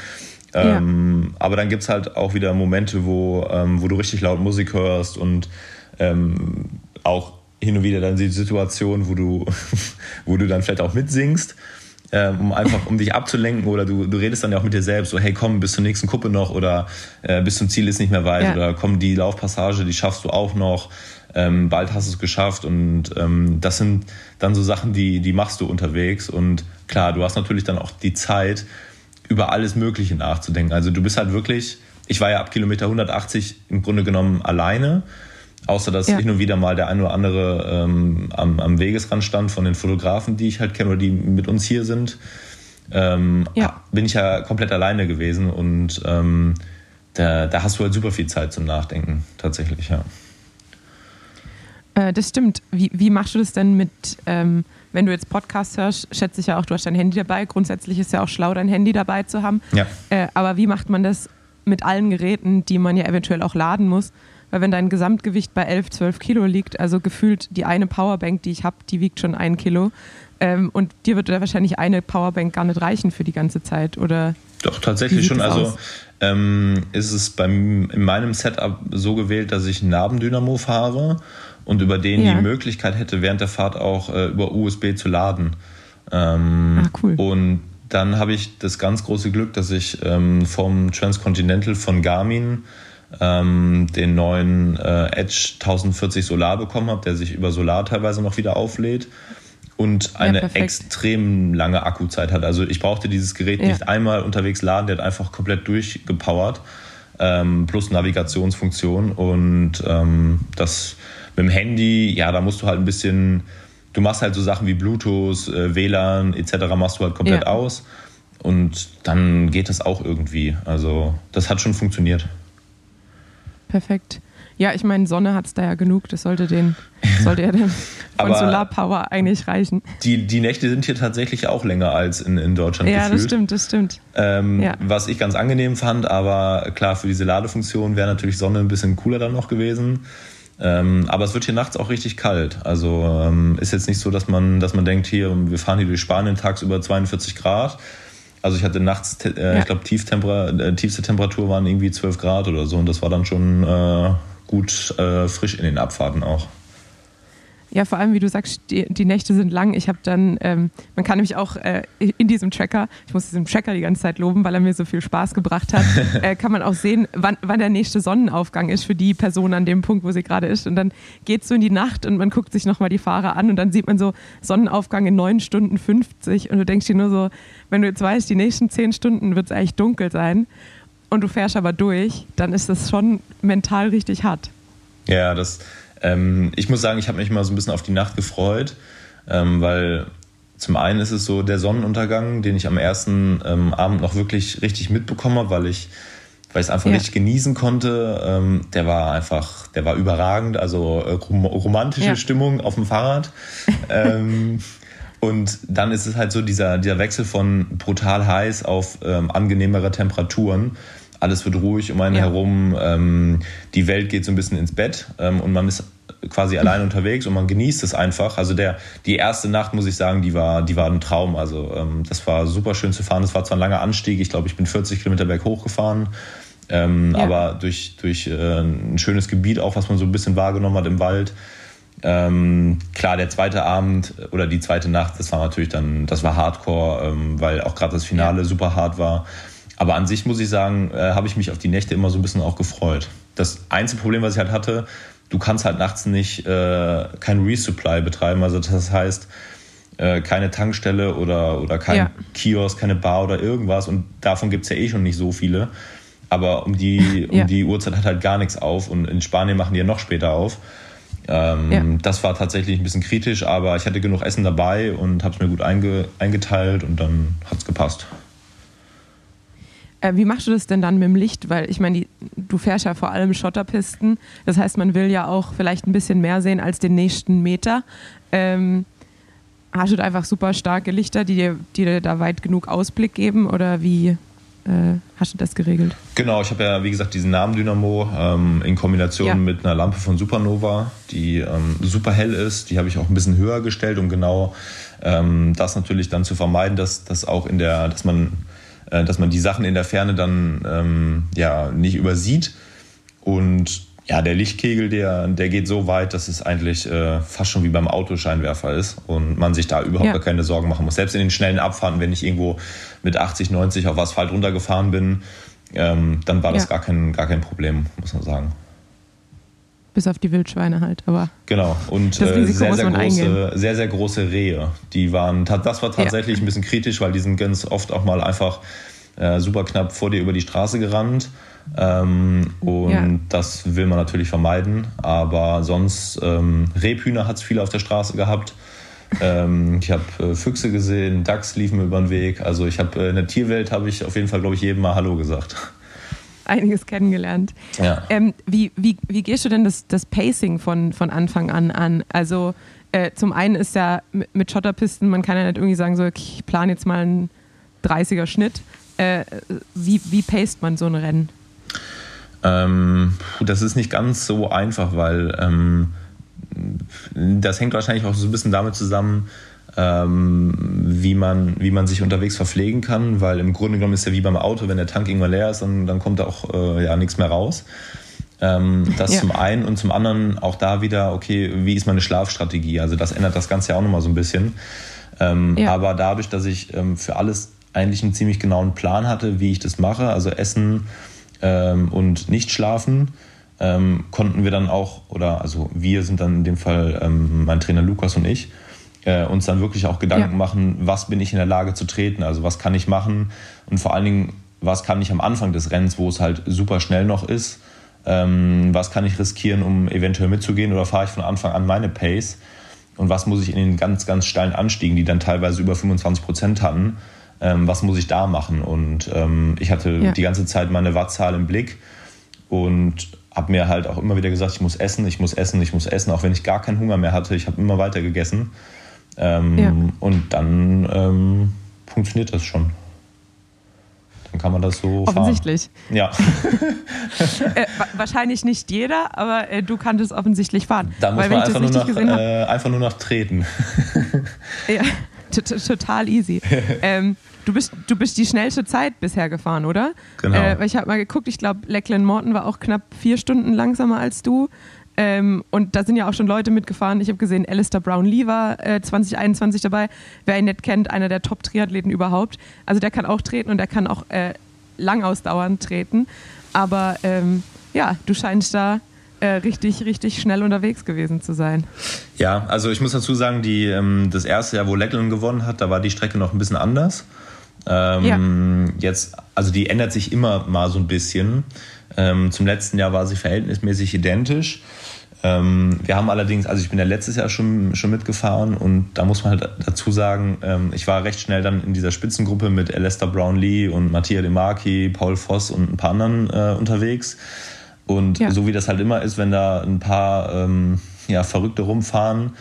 Ähm, ja. Aber dann gibt es halt auch wieder Momente, wo, ähm, wo du richtig laut Musik hörst und ähm, auch hin und wieder dann die Situation, wo du, wo du dann vielleicht auch mitsingst ähm, um einfach, um dich abzulenken oder du, du redest dann ja auch mit dir selbst, so hey komm, bis zur nächsten Kuppe noch oder äh, bis zum Ziel ist nicht mehr weit ja. oder komm, die Laufpassage, die schaffst du auch noch, ähm, bald hast du es geschafft und ähm, das sind dann so Sachen, die, die machst du unterwegs und klar, du hast natürlich dann auch die Zeit, über alles Mögliche nachzudenken. Also du bist halt wirklich, ich war ja ab Kilometer 180 im Grunde genommen alleine Außer dass ja. hin und wieder mal der ein oder andere ähm, am, am, Wegesrand stand von den Fotografen, die ich halt kenne oder die mit uns hier sind. Ähm, ja. Bin ich ja komplett alleine gewesen und ähm, da, da, hast du halt super viel Zeit zum Nachdenken, tatsächlich, ja. Äh, das stimmt. Wie, wie, machst du das denn mit, ähm, wenn du jetzt Podcast hörst, schätze ich ja auch, du hast dein Handy dabei. Grundsätzlich ist ja auch schlau, dein Handy dabei zu haben. Ja. Äh, aber wie macht man das mit allen Geräten, die man ja eventuell auch laden muss? Weil wenn dein Gesamtgewicht bei 11, 12 Kilo liegt, also gefühlt die eine Powerbank, die ich habe, die wiegt schon ein Kilo. Ähm, und dir wird da wahrscheinlich eine Powerbank gar nicht reichen für die ganze Zeit, oder? Doch, tatsächlich schon. Also ähm, ist es beim, in meinem Setup so gewählt, dass ich einen Nabendynamo fahre und über den ja. die Möglichkeit hätte, während der Fahrt auch äh, über USB zu laden. Ähm, ah, cool. Und dann habe ich das ganz große Glück, dass ich ähm, vom Transcontinental von Garmin ähm, den neuen äh, Edge 1040 Solar bekommen habe, der sich über Solar teilweise noch wieder auflädt und eine ja, extrem lange Akkuzeit hat. Also ich brauchte dieses Gerät ja. nicht einmal unterwegs laden, der hat einfach komplett durchgepowert, ähm, plus Navigationsfunktion und ähm, das mit dem Handy, ja, da musst du halt ein bisschen, du machst halt so Sachen wie Bluetooth, äh, WLAN etc. machst du halt komplett ja. aus und dann geht das auch irgendwie. Also das hat schon funktioniert perfekt. Ja, ich meine, Sonne hat es da ja genug. Das sollte den, sollte ja den von Solarpower eigentlich reichen. Die, die Nächte sind hier tatsächlich auch länger als in, in Deutschland. Ja, gefühlt. das stimmt, das stimmt. Ähm, ja. Was ich ganz angenehm fand, aber klar, für diese Ladefunktion wäre natürlich Sonne ein bisschen cooler dann noch gewesen. Ähm, aber es wird hier nachts auch richtig kalt. Also ähm, ist jetzt nicht so, dass man, dass man denkt, hier, wir fahren hier durch Spanien tagsüber 42 Grad also ich hatte nachts, äh, ja. ich glaube, äh, tiefste Temperatur waren irgendwie 12 Grad oder so und das war dann schon äh, gut äh, frisch in den Abfahrten auch. Ja, vor allem, wie du sagst, die, die Nächte sind lang. Ich habe dann, ähm, man kann nämlich auch äh, in diesem Tracker, ich muss diesen Tracker die ganze Zeit loben, weil er mir so viel Spaß gebracht hat, äh, kann man auch sehen, wann, wann der nächste Sonnenaufgang ist für die Person an dem Punkt, wo sie gerade ist. Und dann geht es so in die Nacht und man guckt sich nochmal die Fahrer an und dann sieht man so Sonnenaufgang in 9 Stunden 50 und du denkst dir nur so, wenn du jetzt weißt, die nächsten 10 Stunden wird es eigentlich dunkel sein und du fährst aber durch, dann ist das schon mental richtig hart. Ja, das ähm, ich muss sagen, ich habe mich mal so ein bisschen auf die Nacht gefreut, ähm, weil zum einen ist es so der Sonnenuntergang, den ich am ersten ähm, Abend noch wirklich richtig mitbekommen habe, weil ich weil ich es einfach ja. richtig genießen konnte. Ähm, der war einfach, der war überragend, also äh, rom romantische ja. Stimmung auf dem Fahrrad. ähm, und dann ist es halt so dieser, dieser Wechsel von brutal heiß auf ähm, angenehmere Temperaturen alles wird ruhig um einen ja. herum, ähm, die Welt geht so ein bisschen ins Bett ähm, und man ist quasi allein unterwegs und man genießt es einfach. Also der, die erste Nacht, muss ich sagen, die war, die war ein Traum. Also ähm, das war super schön zu fahren. Das war zwar ein langer Anstieg, ich glaube, ich bin 40 Kilometer berghoch gefahren. Ähm, ja. Aber durch, durch äh, ein schönes Gebiet auch, was man so ein bisschen wahrgenommen hat im Wald. Ähm, klar, der zweite Abend oder die zweite Nacht, das war natürlich dann, das war Hardcore, ähm, weil auch gerade das Finale ja. super hart war. Aber an sich muss ich sagen, äh, habe ich mich auf die Nächte immer so ein bisschen auch gefreut. Das einzige Problem, was ich halt hatte, du kannst halt nachts nicht äh, kein Resupply betreiben. Also das heißt, äh, keine Tankstelle oder, oder kein ja. Kiosk, keine Bar oder irgendwas. Und davon gibt es ja eh schon nicht so viele. Aber um die, um ja. die Uhrzeit hat halt gar nichts auf. Und in Spanien machen die ja noch später auf. Ähm, ja. Das war tatsächlich ein bisschen kritisch, aber ich hatte genug Essen dabei und habe es mir gut einge, eingeteilt und dann hat es gepasst. Äh, wie machst du das denn dann mit dem Licht? Weil ich meine, du fährst ja vor allem Schotterpisten. Das heißt, man will ja auch vielleicht ein bisschen mehr sehen als den nächsten Meter. Ähm, hast du da einfach super starke Lichter, die dir, die dir da weit genug Ausblick geben oder wie äh, hast du das geregelt? Genau, ich habe ja, wie gesagt, diesen Namen Dynamo ähm, in Kombination Ja. mit einer Lampe von Supernova, die ähm, super hell ist. Die habe ich auch ein bisschen höher gestellt, um genau ähm, das natürlich dann zu vermeiden, dass, dass auch in der, dass man, äh, dass man die Sachen in der Ferne dann ähm, ja nicht übersieht. Und ja, der Lichtkegel, der, der geht so weit, dass es eigentlich äh, fast schon wie beim Autoscheinwerfer ist und man sich da überhaupt Ja. gar keine Sorgen machen muss. Selbst in den schnellen Abfahrten, wenn ich irgendwo mit 80, 90 auf Asphalt runtergefahren bin, ähm, dann war das Ja. gar, kein, gar kein Problem, muss man sagen. Bis auf die Wildschweine halt, aber Genau. Und äh, sehr, sehr große, sehr, sehr große Rehe. Die waren, das war tatsächlich ein bisschen kritisch, weil die sind ganz oft auch mal einfach äh, super knapp vor dir über die Straße gerannt. Ähm, und Ja. das will man natürlich vermeiden. Aber sonst, ähm, Rebhühner hat es viel auf der Straße gehabt. Ähm, ich habe äh, Füchse gesehen, Dachs liefen mir über den Weg. Also ich habe äh, in der Tierwelt habe ich auf jeden Fall, glaube ich, jedem mal Hallo gesagt. Einiges kennengelernt. Ja. Ähm, wie, wie, wie gehst du denn das, das Pacing von, von Anfang an an? Also äh, zum einen ist ja mit, Schotterpisten, man kann ja nicht irgendwie sagen, so, ich plane jetzt mal einen 30er Schnitt. Äh, wie, wie paced man so ein Rennen? Ähm, das ist nicht ganz so einfach, weil ähm, das hängt wahrscheinlich auch so ein bisschen damit zusammen, wie, man, wie man sich unterwegs verpflegen kann, weil im Grunde genommen ist ja wie beim Auto, wenn der Tank irgendwann leer ist, dann, dann kommt da auch äh, ja, nichts mehr raus. Ähm, das Ja. zum einen und zum anderen auch da wieder, okay, wie ist meine Schlafstrategie? Also das ändert das Ganze ja auch nochmal so ein bisschen. Ähm, Ja. Aber dadurch, dass ich ähm, für alles eigentlich einen ziemlich genauen Plan hatte, wie ich das mache, also Essen ähm, und nicht schlafen, ähm, konnten wir dann auch, oder also wir sind dann in dem Fall ähm, mein Trainer Lukas und ich, äh, uns dann wirklich auch Gedanken Ja. machen, was bin ich in der Lage zu treten, also was kann ich machen und vor allen Dingen, was kann ich am Anfang des Rennens, wo es halt super schnell noch ist, ähm, was kann ich riskieren, um eventuell mitzugehen oder fahre ich von Anfang an meine Pace und was muss ich in den ganz, ganz steilen Anstiegen, die dann teilweise über 25 Prozent hatten, ähm, was muss ich da machen? Und ähm, ich hatte Ja. die ganze Zeit meine Wattzahl im Blick und habe mir halt auch immer wieder gesagt, ich muss essen, ich muss essen, ich muss essen, auch wenn ich gar keinen Hunger mehr hatte. Ich habe immer weiter gegessen. Ähm, Ja. Und dann ähm, funktioniert das schon. Dann kann man das so Offensichtlich. fahren. Ja, Äh, wa- wahrscheinlich nicht jeder, aber äh, du kanntest offensichtlich fahren. da muss Weil man einfach nur, habe, äh, einfach nur noch treten. Ja, total easy. ähm, du, bist, du bist die schnellste Zeit bisher gefahren, oder? Genau. Äh, weil ich habe mal geguckt, ich glaube, Lachlan Morton war auch knapp vier Stunden langsamer als du. Ähm, und da sind ja auch schon Leute mitgefahren. Ich habe gesehen, Alistair Brown Lee war äh, 2021 dabei. Wer ihn nicht kennt, einer der Top-Triathleten überhaupt. Also der kann auch treten und der kann auch äh, lang ausdauernd treten. Aber ähm, ja, du scheinst da äh, richtig, richtig schnell unterwegs gewesen zu sein. Ja, also ich muss dazu sagen, die, ähm, das erste Jahr, wo Lecklen gewonnen hat, da war die Strecke noch ein bisschen anders. Ähm, Jetzt, also die ändert sich immer mal so ein bisschen. Ähm, zum letzten Jahr war sie verhältnismäßig identisch. Ähm, wir haben allerdings, also ich bin ja letztes Jahr schon, schon mitgefahren und da muss man halt dazu sagen, ähm, ich war recht schnell dann in dieser Spitzengruppe mit Alistair Brownlee und Mattia De Marchi, Paul Voss und ein paar anderen äh, unterwegs. Und Ja. so wie das halt immer ist, wenn da ein paar ähm, ja, Verrückte rumfahren,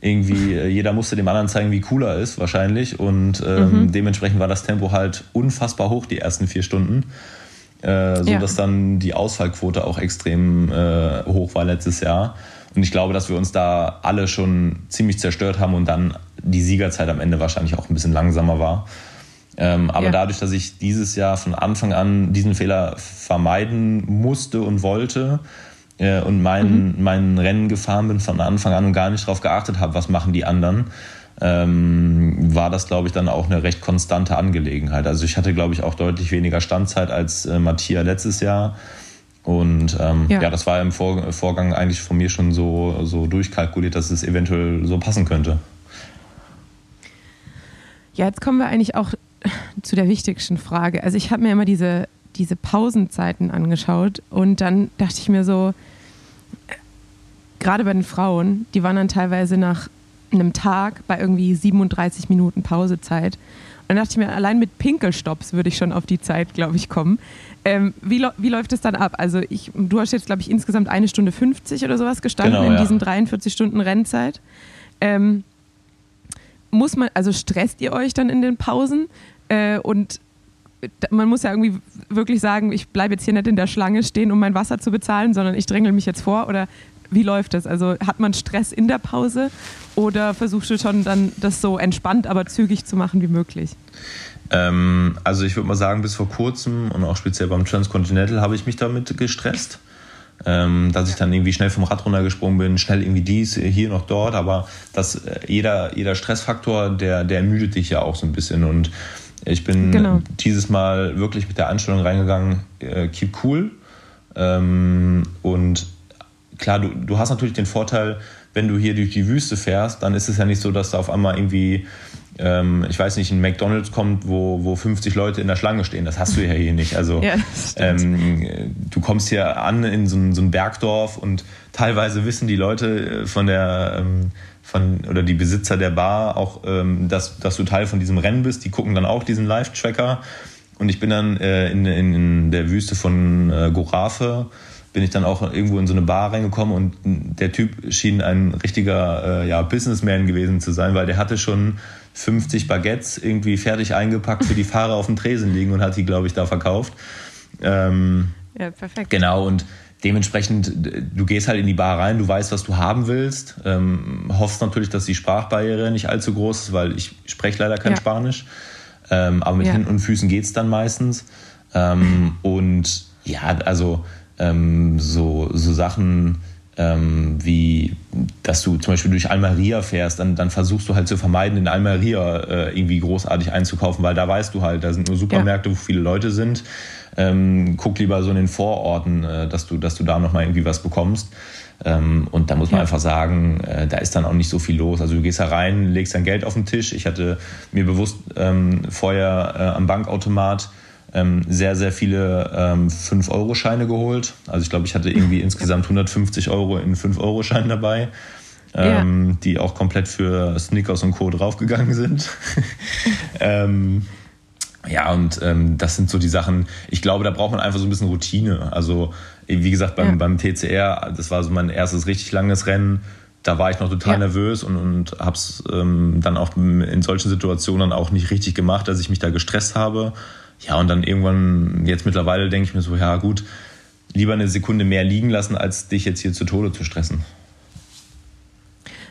irgendwie äh, jeder musste dem anderen zeigen, wie cool er ist, wahrscheinlich. Und ähm, dementsprechend war das Tempo halt unfassbar hoch, die ersten vier Stunden. Äh, so Ja. dass dann die Ausfallquote auch extrem äh, hoch war letztes Jahr. Und ich glaube, dass wir uns da alle schon ziemlich zerstört haben und dann die Siegerzeit am Ende wahrscheinlich auch ein bisschen langsamer war. Ähm, aber Ja. dadurch, dass ich dieses Jahr von Anfang an diesen Fehler vermeiden musste und wollte äh, und mein, mein Rennen gefahren bin von Anfang an und gar nicht darauf geachtet habe, was machen die anderen, ähm, war das, glaube ich, dann auch eine recht konstante Angelegenheit. Also ich hatte, glaube ich, auch deutlich weniger Standzeit als äh, Mattia letztes Jahr. Und ähm, Ja. ja. das war im Vor Vorgang eigentlich von mir schon so, so durchkalkuliert, dass es eventuell so passen könnte. Ja, jetzt kommen wir eigentlich auch zu der wichtigsten Frage. Also ich habe mir immer diese, diese Pausenzeiten angeschaut und dann dachte ich mir so, äh, gerade bei den Frauen, die waren dann teilweise nach einem Tag bei irgendwie 37 Minuten Pausezeit. Und dann dachte ich mir, allein mit Pinkelstops würde ich schon auf die Zeit, glaube ich, kommen. Ähm, wie, wie läuft es dann ab? Also ich, du hast jetzt, glaube ich, insgesamt eine Stunde 50 oder sowas gestanden Genau, in ja. diesen 43 Stunden Rennzeit. Ähm, muss man, also stresst ihr euch dann in den Pausen? Äh, und man muss ja irgendwie wirklich sagen, ich bleibe jetzt hier nicht in der Schlange stehen, um mein Wasser zu bezahlen, sondern ich drängel mich jetzt vor oder wie läuft das? Also hat man Stress in der Pause oder versuchst du schon dann das so entspannt, aber zügig zu machen wie möglich? Ähm, also ich würde mal sagen, bis vor kurzem und auch speziell beim Transcontinental habe ich mich damit gestresst. Ähm, dass ich dann irgendwie schnell vom Rad runtergesprungen bin, schnell irgendwie dies, hier noch dort, aber das, äh, jeder, jeder Stressfaktor, der, der ermüdet dich ja auch so ein bisschen und ich bin genau. dieses Mal wirklich mit der Einstellung reingegangen, äh, keep cool ähm, und klar, du, du hast natürlich den Vorteil, wenn du hier durch die Wüste fährst, dann ist es ja nicht so, dass da auf einmal irgendwie, ähm, ich weiß nicht, ein McDonalds kommt, wo, wo 50 Leute in der Schlange stehen. Das hast du ja hier nicht. Also ja, ähm, du kommst hier an in so ein, so ein, Bergdorf und teilweise wissen die Leute äh, von der ähm, von, oder die Besitzer der Bar auch, ähm, dass, dass du Teil von diesem Rennen bist. Die gucken dann auch diesen Live-Tracker. Und ich bin dann äh, in, in, in der Wüste von äh, Gorafe bin ich dann auch irgendwo in so eine Bar reingekommen und der Typ schien ein richtiger äh, ja, Businessman gewesen zu sein, weil der hatte schon 50 Baguettes irgendwie fertig eingepackt für die Fahrer auf dem Tresen liegen und hat die, glaube ich, da verkauft. Ähm, ja, perfekt. Genau, und dementsprechend, du gehst halt in die Bar rein, du weißt, was du haben willst, ähm, hoffst natürlich, dass die Sprachbarriere nicht allzu groß ist, weil ich spreche leider kein ja. Spanisch, ähm, aber mit ja. Händen und Füßen geht es dann meistens. Ähm, und ja, also ähm, so, so Sachen ähm, wie, dass du zum Beispiel durch Almeria fährst, dann, dann versuchst du halt zu vermeiden, in Almeria äh, irgendwie großartig einzukaufen, weil da weißt du halt, da sind nur Supermärkte, ja. wo viele Leute sind. Ähm, guck lieber so in den Vororten, äh, dass, du, dass du da nochmal irgendwie was bekommst. Ähm, und da muss man ja. einfach sagen, äh, da ist dann auch nicht so viel los. Also du gehst da rein, legst dein Geld auf den Tisch. Ich hatte mir bewusst ähm, vorher äh, am Bankautomat ähm, sehr, sehr viele ähm, 5-Euro-Scheine geholt. Also ich glaube, ich hatte irgendwie insgesamt 150 Euro in 5-Euro-Scheinen dabei. Ähm, ja. die auch komplett für Snickers und Co. draufgegangen sind. ähm, ja, und ähm, das sind so die Sachen, ich glaube, da braucht man einfach so ein bisschen Routine. Also, wie gesagt, beim, ja. beim TCR, das war so mein erstes richtig langes Rennen, da war ich noch total ja. nervös und, und habe es ähm, dann auch in solchen Situationen auch nicht richtig gemacht, dass ich mich da gestresst habe. Ja, und dann irgendwann, jetzt mittlerweile denke ich mir so, ja gut, lieber eine Sekunde mehr liegen lassen, als dich jetzt hier zu Tode zu stressen.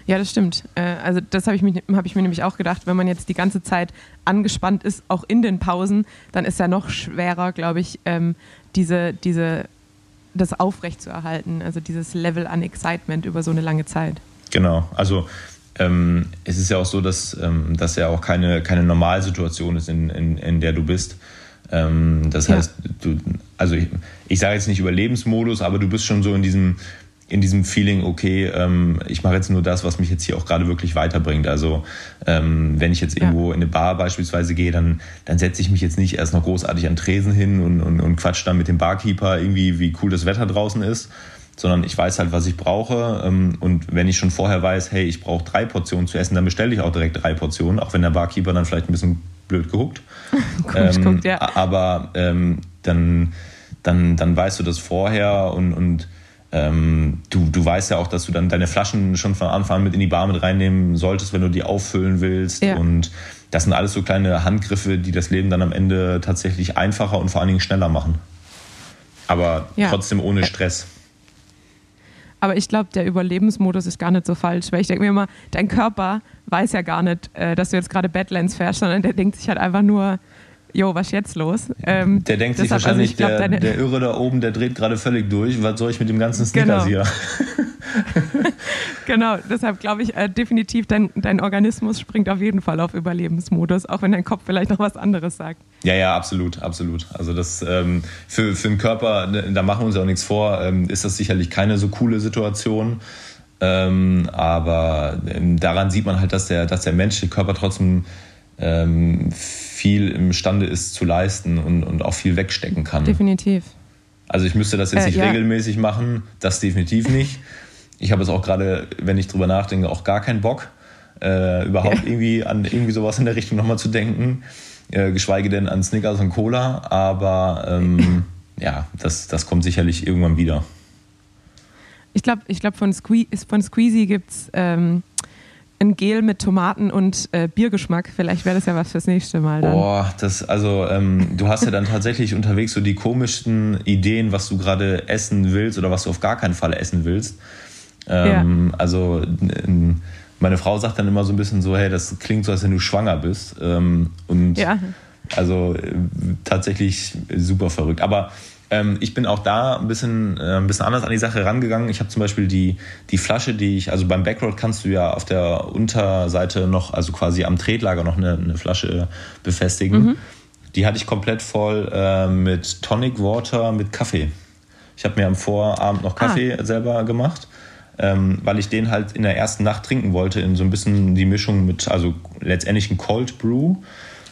Ja, das stimmt. Äh, also das habe ich, hab ich mir nämlich auch gedacht, wenn man jetzt die ganze Zeit angespannt ist, auch in den Pausen, dann ist ja noch schwerer, glaube ich, ähm, diese, diese, das aufrechtzuerhalten, also dieses Level an Excitement über so eine lange Zeit. Genau, also ähm, es ist ja auch so, dass ähm, das ja auch keine, keine Normalsituation ist, in, in, in der du bist. Ähm, das ja. heißt, du, also ich, ich sage jetzt nicht Überlebensmodus, aber du bist schon so in diesem, in diesem Feeling, okay, ähm, ich mache jetzt nur das, was mich jetzt hier auch gerade wirklich weiterbringt. Also ähm, wenn ich jetzt irgendwo ja. in eine Bar beispielsweise gehe, dann, dann setze ich mich jetzt nicht erst noch großartig an Tresen hin und, und, und quatsch dann mit dem Barkeeper irgendwie, wie cool das Wetter draußen ist, sondern ich weiß halt, was ich brauche. Ähm, und wenn ich schon vorher weiß, hey, ich brauche drei Portionen zu essen, dann bestelle ich auch direkt drei Portionen, auch wenn der Barkeeper dann vielleicht ein bisschen blöd geguckt. Komisch ähm, guckt, ja. Aber ähm, dann, dann, dann weißt du das vorher und, und ähm, du, du weißt ja auch, dass du dann deine Flaschen schon von Anfang an mit in die Bar mit reinnehmen solltest, wenn du die auffüllen willst. Ja. Und das sind alles so kleine Handgriffe, die das Leben dann am Ende tatsächlich einfacher und vor allen Dingen schneller machen. Aber ja. trotzdem ohne Stress. Aber ich glaube, der Überlebensmodus ist gar nicht so falsch, weil ich denke mir immer, dein Körper weiß ja gar nicht, äh, dass du jetzt gerade Badlands fährst, sondern der denkt sich halt einfach nur, jo, was ist jetzt los? Ähm, der denkt sich also wahrscheinlich, also glaub, der, der Irre da oben, der dreht gerade völlig durch. Was soll ich mit dem ganzen Snickers genau. hier? genau, deshalb glaube ich äh, definitiv, dein, dein Organismus springt auf jeden Fall auf Überlebensmodus, auch wenn dein Kopf vielleicht noch was anderes sagt. Ja, ja, absolut, absolut. Also das ähm, für, für den Körper, ne, da machen wir uns auch nichts vor, ähm, ist das sicherlich keine so coole Situation. Ähm, aber ähm, daran sieht man halt, dass der, dass der menschliche Körper trotzdem ähm, viel imstande ist zu leisten und, und auch viel wegstecken kann. Definitiv. Also ich müsste das jetzt äh, nicht ja. regelmäßig machen, das definitiv nicht. Ich habe es auch gerade, wenn ich drüber nachdenke, auch gar keinen Bock, äh, überhaupt irgendwie an irgendwie sowas in der Richtung nochmal zu denken. Äh, geschweige denn an Snickers und Cola. Aber ähm, ja, das, das kommt sicherlich irgendwann wieder. Ich glaube, ich glaub, von, Sque von Squeezy gibt es ähm, ein Gel mit Tomaten und äh, Biergeschmack. Vielleicht wäre das ja was fürs nächste Mal. Dann. Boah, das, also ähm, du hast ja dann tatsächlich unterwegs so die komischsten Ideen, was du gerade essen willst oder was du auf gar keinen Fall essen willst. Ähm, ja. Also meine Frau sagt dann immer so ein bisschen so, hey, das klingt so, als wenn du schwanger bist. Ähm, und ja. also äh, tatsächlich super verrückt. Aber ähm, ich bin auch da ein bisschen, äh, ein bisschen anders an die Sache rangegangen. Ich habe zum Beispiel die, die Flasche, die ich, also beim Backroad kannst du ja auf der Unterseite noch, also quasi am Tretlager noch eine, eine Flasche befestigen. Mhm. Die hatte ich komplett voll äh, mit Tonic Water mit Kaffee. Ich habe mir am Vorabend noch Kaffee ah. selber gemacht, ähm, weil ich den halt in der ersten Nacht trinken wollte, in so ein bisschen die Mischung mit, also letztendlich ein Cold Brew.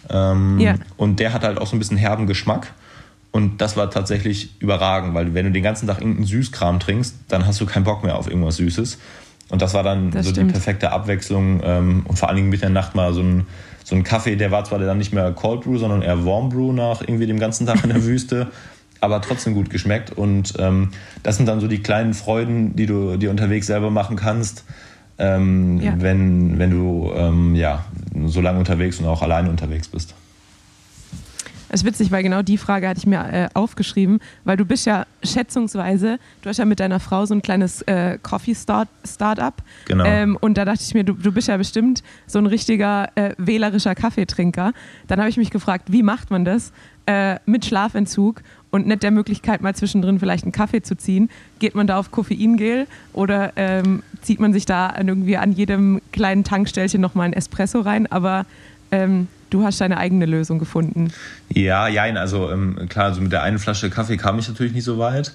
Ähm, ja. Und der hat halt auch so ein bisschen herben Geschmack. Und das war tatsächlich überragend, weil wenn du den ganzen Tag irgendeinen Süßkram trinkst, dann hast du keinen Bock mehr auf irgendwas Süßes. Und das war dann das so stimmt. die perfekte Abwechslung ähm, und vor allen Dingen mit der Nacht mal so ein, so ein Kaffee, der war zwar dann nicht mehr Cold Brew, sondern eher Warm Brew nach irgendwie dem ganzen Tag in der Wüste, aber trotzdem gut geschmeckt. Und ähm, das sind dann so die kleinen Freuden, die du dir unterwegs selber machen kannst, ähm, ja. wenn, wenn du ähm, ja, so lange unterwegs und auch alleine unterwegs bist. Das ist witzig, weil genau die Frage hatte ich mir äh, aufgeschrieben, weil du bist ja schätzungsweise, du hast ja mit deiner Frau so ein kleines äh, Coffee-Startup. Genau. Ähm, und da dachte ich mir, du, du bist ja bestimmt so ein richtiger äh, wählerischer Kaffeetrinker. Dann habe ich mich gefragt, wie macht man das äh, mit Schlafentzug und nicht der Möglichkeit, mal zwischendrin vielleicht einen Kaffee zu ziehen? Geht man da auf Koffeingel oder ähm, zieht man sich da irgendwie an jedem kleinen Tankstellchen nochmal ein Espresso rein? Aber ähm, du hast deine eigene Lösung gefunden. Ja, ja, also ähm, klar, also mit der einen Flasche Kaffee kam ich natürlich nicht so weit.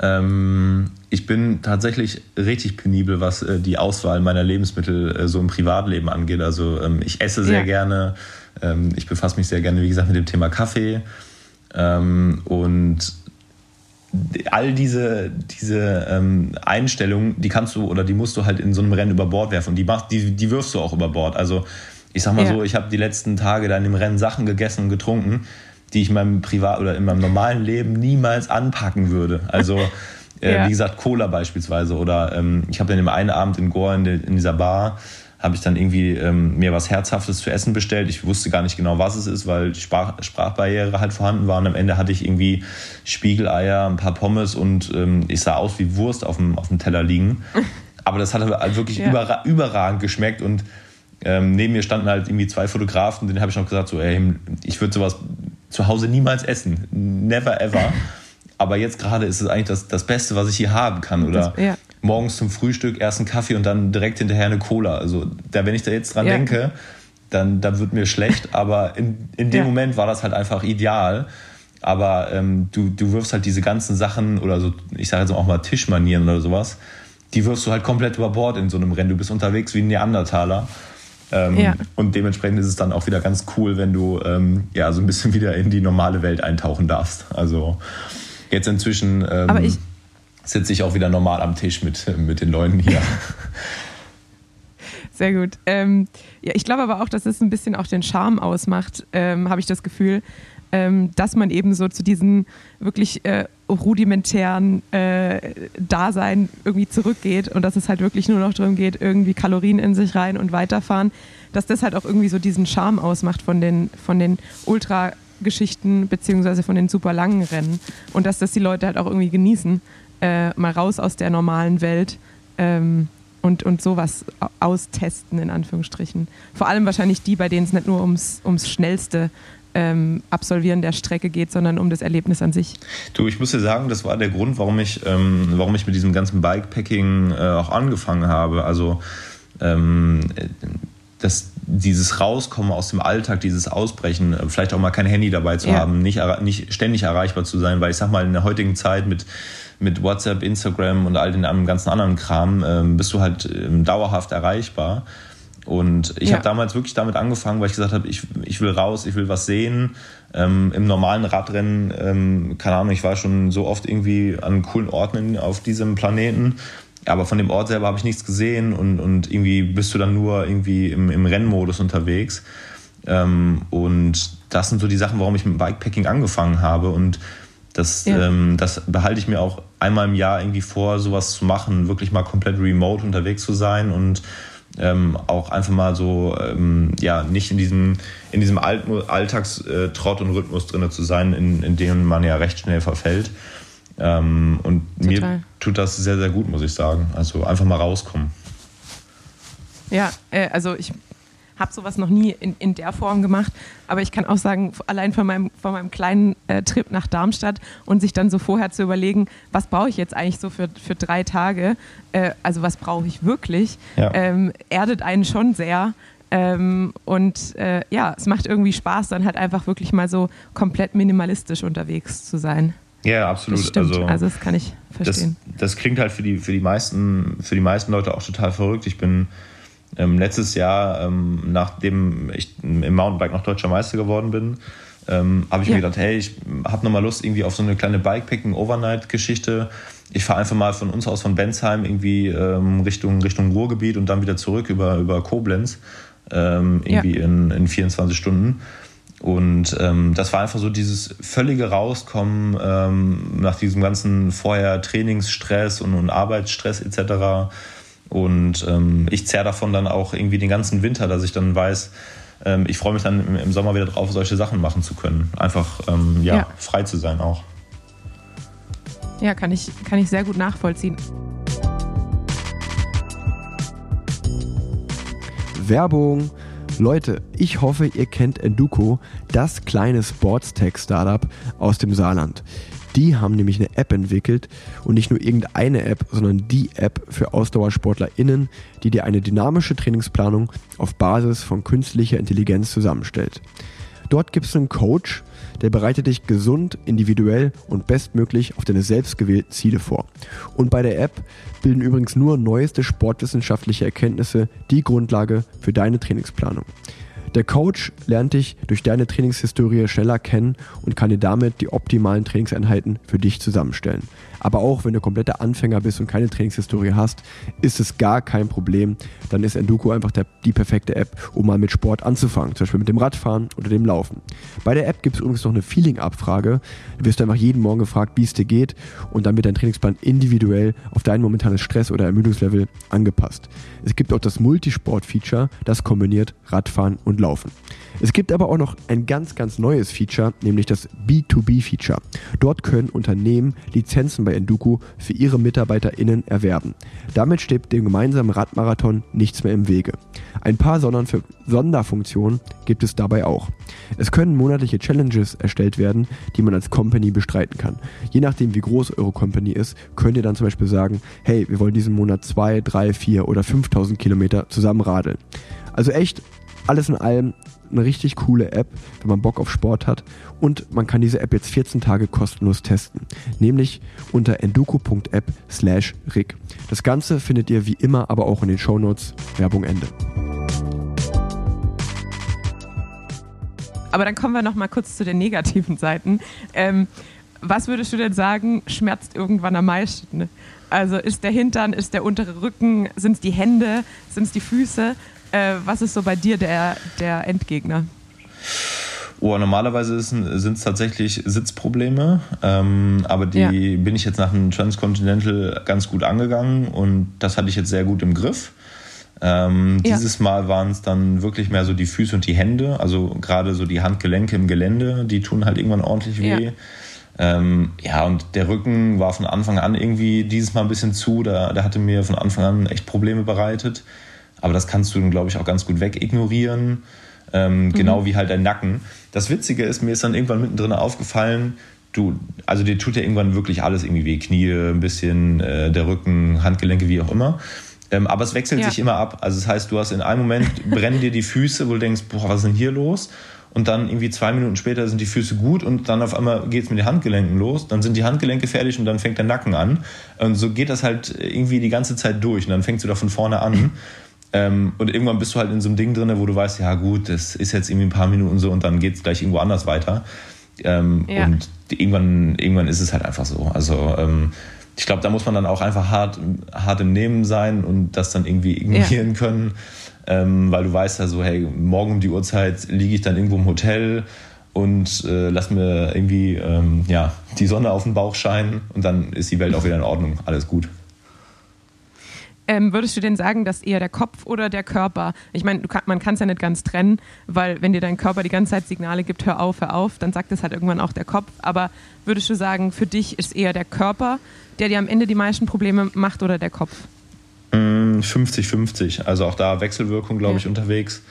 Ähm, ich bin tatsächlich richtig penibel, was äh, die Auswahl meiner Lebensmittel äh, so im Privatleben angeht. Also ähm, ich esse sehr ja. gerne, ähm, ich befasse mich sehr gerne, wie gesagt, mit dem Thema Kaffee. Ähm, und all diese, diese ähm, Einstellungen, die kannst du oder die musst du halt in so einem Rennen über Bord werfen. Und die, machst, die, die wirfst du auch über Bord. Also ich sag mal ja. so, ich habe die letzten Tage dann im Rennen Sachen gegessen und getrunken, die ich in meinem Privat oder in meinem normalen Leben niemals anpacken würde. Also äh, ja. wie gesagt Cola beispielsweise oder ähm, ich habe dann im einen Abend in Goa in, in dieser Bar habe ich dann irgendwie ähm, mir was Herzhaftes zu essen bestellt. Ich wusste gar nicht genau, was es ist, weil die Sprach Sprachbarriere halt vorhanden war. Und am Ende hatte ich irgendwie Spiegeleier, ein paar Pommes und ähm, ich sah aus wie Wurst auf dem, auf dem Teller liegen. Aber das hat halt wirklich ja. überra überragend geschmeckt und ähm, neben mir standen halt irgendwie zwei Fotografen, denen habe ich noch gesagt, so, ey, ich würde sowas zu Hause niemals essen. Never ever. Aber jetzt gerade ist es eigentlich das, das Beste, was ich hier haben kann. Oder das, ja. Morgens zum Frühstück erst einen Kaffee und dann direkt hinterher eine Cola. Also da, wenn ich da jetzt dran ja. denke, dann, dann wird mir schlecht. Aber in, in dem ja. Moment war das halt einfach ideal. Aber ähm, du, du wirfst halt diese ganzen Sachen oder so, ich sage jetzt auch mal Tischmanieren oder sowas, die wirfst du halt komplett über Bord in so einem Rennen. Du bist unterwegs wie ein Neandertaler. Ähm, ja. Und dementsprechend ist es dann auch wieder ganz cool, wenn du ähm, ja so ein bisschen wieder in die normale Welt eintauchen darfst. Also jetzt inzwischen ähm, sitze ich auch wieder normal am Tisch mit, mit den Leuten hier. Sehr gut. Ähm, ja, ich glaube aber auch, dass es ein bisschen auch den Charme ausmacht, ähm, habe ich das Gefühl, ähm, dass man eben so zu diesen wirklich äh, rudimentären äh, Dasein irgendwie zurückgeht und dass es halt wirklich nur noch darum geht, irgendwie Kalorien in sich rein und weiterfahren, dass das halt auch irgendwie so diesen Charme ausmacht von den, von den Ultra- Geschichten beziehungsweise von den super langen Rennen und dass das die Leute halt auch irgendwie genießen, äh, mal raus aus der normalen Welt ähm, und, und sowas austesten, in Anführungsstrichen. Vor allem wahrscheinlich die, bei denen es nicht nur ums, ums schnellste ähm, Absolvieren der Strecke geht, sondern um das Erlebnis an sich. Du, ich muss dir sagen, das war der Grund, warum ich, ähm, warum ich mit diesem ganzen Bikepacking äh, auch angefangen habe. Also ähm, das, dieses Rauskommen aus dem Alltag, dieses Ausbrechen, äh, vielleicht auch mal kein Handy dabei zu ja. haben, nicht, nicht ständig erreichbar zu sein, weil ich sag mal, in der heutigen Zeit mit mit WhatsApp, Instagram und all den ganzen anderen Kram ähm, bist du halt ähm, dauerhaft erreichbar. Und ich ja. habe damals wirklich damit angefangen, weil ich gesagt habe, ich, ich will raus, ich will was sehen. Ähm, Im normalen Radrennen, ähm, keine Ahnung, ich war schon so oft irgendwie an coolen Orten auf diesem Planeten. Aber von dem Ort selber habe ich nichts gesehen und, und irgendwie bist du dann nur irgendwie im, im Rennmodus unterwegs. Ähm, und das sind so die Sachen, warum ich mit Bikepacking angefangen habe. Und das, ja. ähm, das behalte ich mir auch einmal im Jahr irgendwie vor, sowas zu machen, wirklich mal komplett remote unterwegs zu sein und Ähm, auch einfach mal so, ähm, ja, nicht in diesem, in diesem Alt Alltagstrott und Rhythmus drin zu sein, in, in dem man ja recht schnell verfällt. Ähm, und Total. mir tut das sehr, sehr gut, muss ich sagen. Also einfach mal rauskommen. Ja, äh, also ich habe sowas noch nie in, in der Form gemacht, aber ich kann auch sagen, allein von meinem, von meinem kleinen äh, Trip nach Darmstadt und sich dann so vorher zu überlegen, was brauche ich jetzt eigentlich so für, für drei Tage, äh, also was brauche ich wirklich, ja. ähm, erdet einen schon sehr. Ähm, und äh, ja, es macht irgendwie Spaß, dann halt einfach wirklich mal so komplett minimalistisch unterwegs zu sein. Ja, absolut. Also, also das kann ich verstehen. Das, das, klingt halt für die, für, die meisten, für die meisten Leute auch total verrückt. Ich bin ähm, letztes Jahr, ähm, nachdem ich im Mountainbike noch deutscher Meister geworden bin, ähm, habe ich ja. mir gedacht, hey, ich habe nochmal Lust irgendwie auf so eine kleine Bikepacking-Overnight-Geschichte. Ich fahre einfach mal von uns aus von Bensheim irgendwie ähm, Richtung, Richtung Ruhrgebiet und dann wieder zurück über, über Koblenz, ähm, irgendwie ja. in, in 24 Stunden. Und ähm, das war einfach so dieses völlige Rauskommen ähm, nach diesem ganzen vorher Trainingsstress und, und Arbeitsstress etc. Und ähm, ich zerre davon dann auch irgendwie den ganzen Winter, dass ich dann weiß, ähm, ich freue mich dann im, im, Sommer wieder drauf, solche Sachen machen zu können. Einfach ähm, ja, ja, frei zu sein auch. Ja, kann ich, kann ich sehr gut nachvollziehen. Werbung. Leute, ich hoffe, ihr kennt Enduko, das kleine Sportstech-Startup aus dem Saarland. Die haben nämlich eine App entwickelt und nicht nur irgendeine App, sondern die App für AusdauersportlerInnen, die dir eine dynamische Trainingsplanung auf Basis von künstlicher Intelligenz zusammenstellt. Dort gibt es einen Coach, der bereitet dich gesund, individuell und bestmöglich auf deine selbstgewählten Ziele vor. Und bei der App bilden übrigens nur neueste sportwissenschaftliche Erkenntnisse die Grundlage für deine Trainingsplanung. Der Coach lernt dich durch deine Trainingshistorie schneller kennen und kann dir damit die optimalen Trainingseinheiten für dich zusammenstellen. Aber auch wenn du kompletter Anfänger bist und keine Trainingshistorie hast, ist es gar kein Problem. Dann ist Enduko einfach der, die perfekte App, um mal mit Sport anzufangen. Zum Beispiel mit dem Radfahren oder dem Laufen. Bei der App gibt es übrigens noch eine Feeling-Abfrage. Du wirst einfach jeden Morgen gefragt, wie es dir geht und dann wird dein Trainingsplan individuell auf dein momentanes Stress- oder Ermüdungslevel angepasst. Es gibt auch das Multisport-Feature, das kombiniert Radfahren und Laufen. Es gibt aber auch noch ein ganz, ganz neues Feature, nämlich das B2B-Feature. Dort können Unternehmen Lizenzen bei Enduko für ihre MitarbeiterInnen erwerben. Damit steht dem gemeinsamen Radmarathon nichts mehr im Wege. Ein paar Sonderfunktionen gibt es dabei auch. Es können monatliche Challenges erstellt werden, die man als Company bestreiten kann. Je nachdem, wie groß eure Company ist, könnt ihr dann zum Beispiel sagen, hey, wir wollen diesen Monat 2, 3, 4 oder 5000 Kilometer zusammen radeln. Also echt, alles in allem eine richtig coole App, wenn man Bock auf Sport hat. Und man kann diese App jetzt 14 Tage kostenlos testen. Nämlich unter enduko.app slash rig. Das Ganze findet ihr wie immer aber auch in den Shownotes. Werbung Ende. Aber dann kommen wir noch mal kurz zu den negativen Seiten. Ähm, was würdest du denn sagen, schmerzt irgendwann am meisten? Also ist der Hintern, ist der untere Rücken, sind es die Hände, sind es die Füße? Äh, was ist so bei dir der, der Endgegner? Oh, normalerweise sind es tatsächlich Sitzprobleme, ähm, aber die ja. bin ich jetzt nach dem Transcontinental ganz gut angegangen und das hatte ich jetzt sehr gut im Griff. Ähm, ja. Dieses Mal waren es dann wirklich mehr so die Füße und die Hände, also gerade so die Handgelenke im Gelände, die tun halt irgendwann ordentlich weh. Ja. Ähm, ja, und der Rücken war von Anfang an irgendwie dieses Mal ein bisschen zu, der, der hatte mir von Anfang an echt Probleme bereitet. Aber das kannst du, glaube ich, auch ganz gut wegignorieren. Ähm, mhm. Genau wie halt dein Nacken. Das Witzige ist, mir ist dann irgendwann mittendrin aufgefallen, du, also dir tut ja irgendwann wirklich alles irgendwie weh. Knie, ein bisschen, äh, der Rücken, Handgelenke, wie auch immer. Ähm, aber es wechselt ja. sich immer ab. Also das heißt, du hast in einem Moment brennen dir die Füße, wo du denkst, boah, was ist denn hier los? Und dann irgendwie zwei Minuten später sind die Füße gut und dann auf einmal geht es mit den Handgelenken los. Dann sind die Handgelenke fertig und dann fängt der Nacken an. Und so geht das halt irgendwie die ganze Zeit durch. Und dann fängst du da von vorne an. Ähm, und irgendwann bist du halt in so einem Ding drin, wo du weißt, ja gut, das ist jetzt irgendwie ein paar Minuten so und dann geht es gleich irgendwo anders weiter. Ähm, ja. Und irgendwann, irgendwann ist es halt einfach so. Also ähm, ich glaube, da muss man dann auch einfach hart, hart im Nehmen sein und das dann irgendwie ignorieren ja. können. Ähm, weil du weißt ja so, hey, morgen um die Uhrzeit liege ich dann irgendwo im Hotel und äh, lass mir irgendwie ähm, ja, die Sonne auf den Bauch scheinen und dann ist die Welt auch wieder in Ordnung. Alles gut. Ähm, würdest du denn sagen, dass eher der Kopf oder der Körper? Ich meine, kann, man kann es ja nicht ganz trennen, weil wenn dir dein Körper die ganze Zeit Signale gibt, hör auf, hör auf, dann sagt es halt irgendwann auch der Kopf. Aber würdest du sagen, für dich ist eher der Körper, der dir am Ende die meisten Probleme macht oder der Kopf? 50-50. Mm, also auch da Wechselwirkung, glaube ja. ich, unterwegs.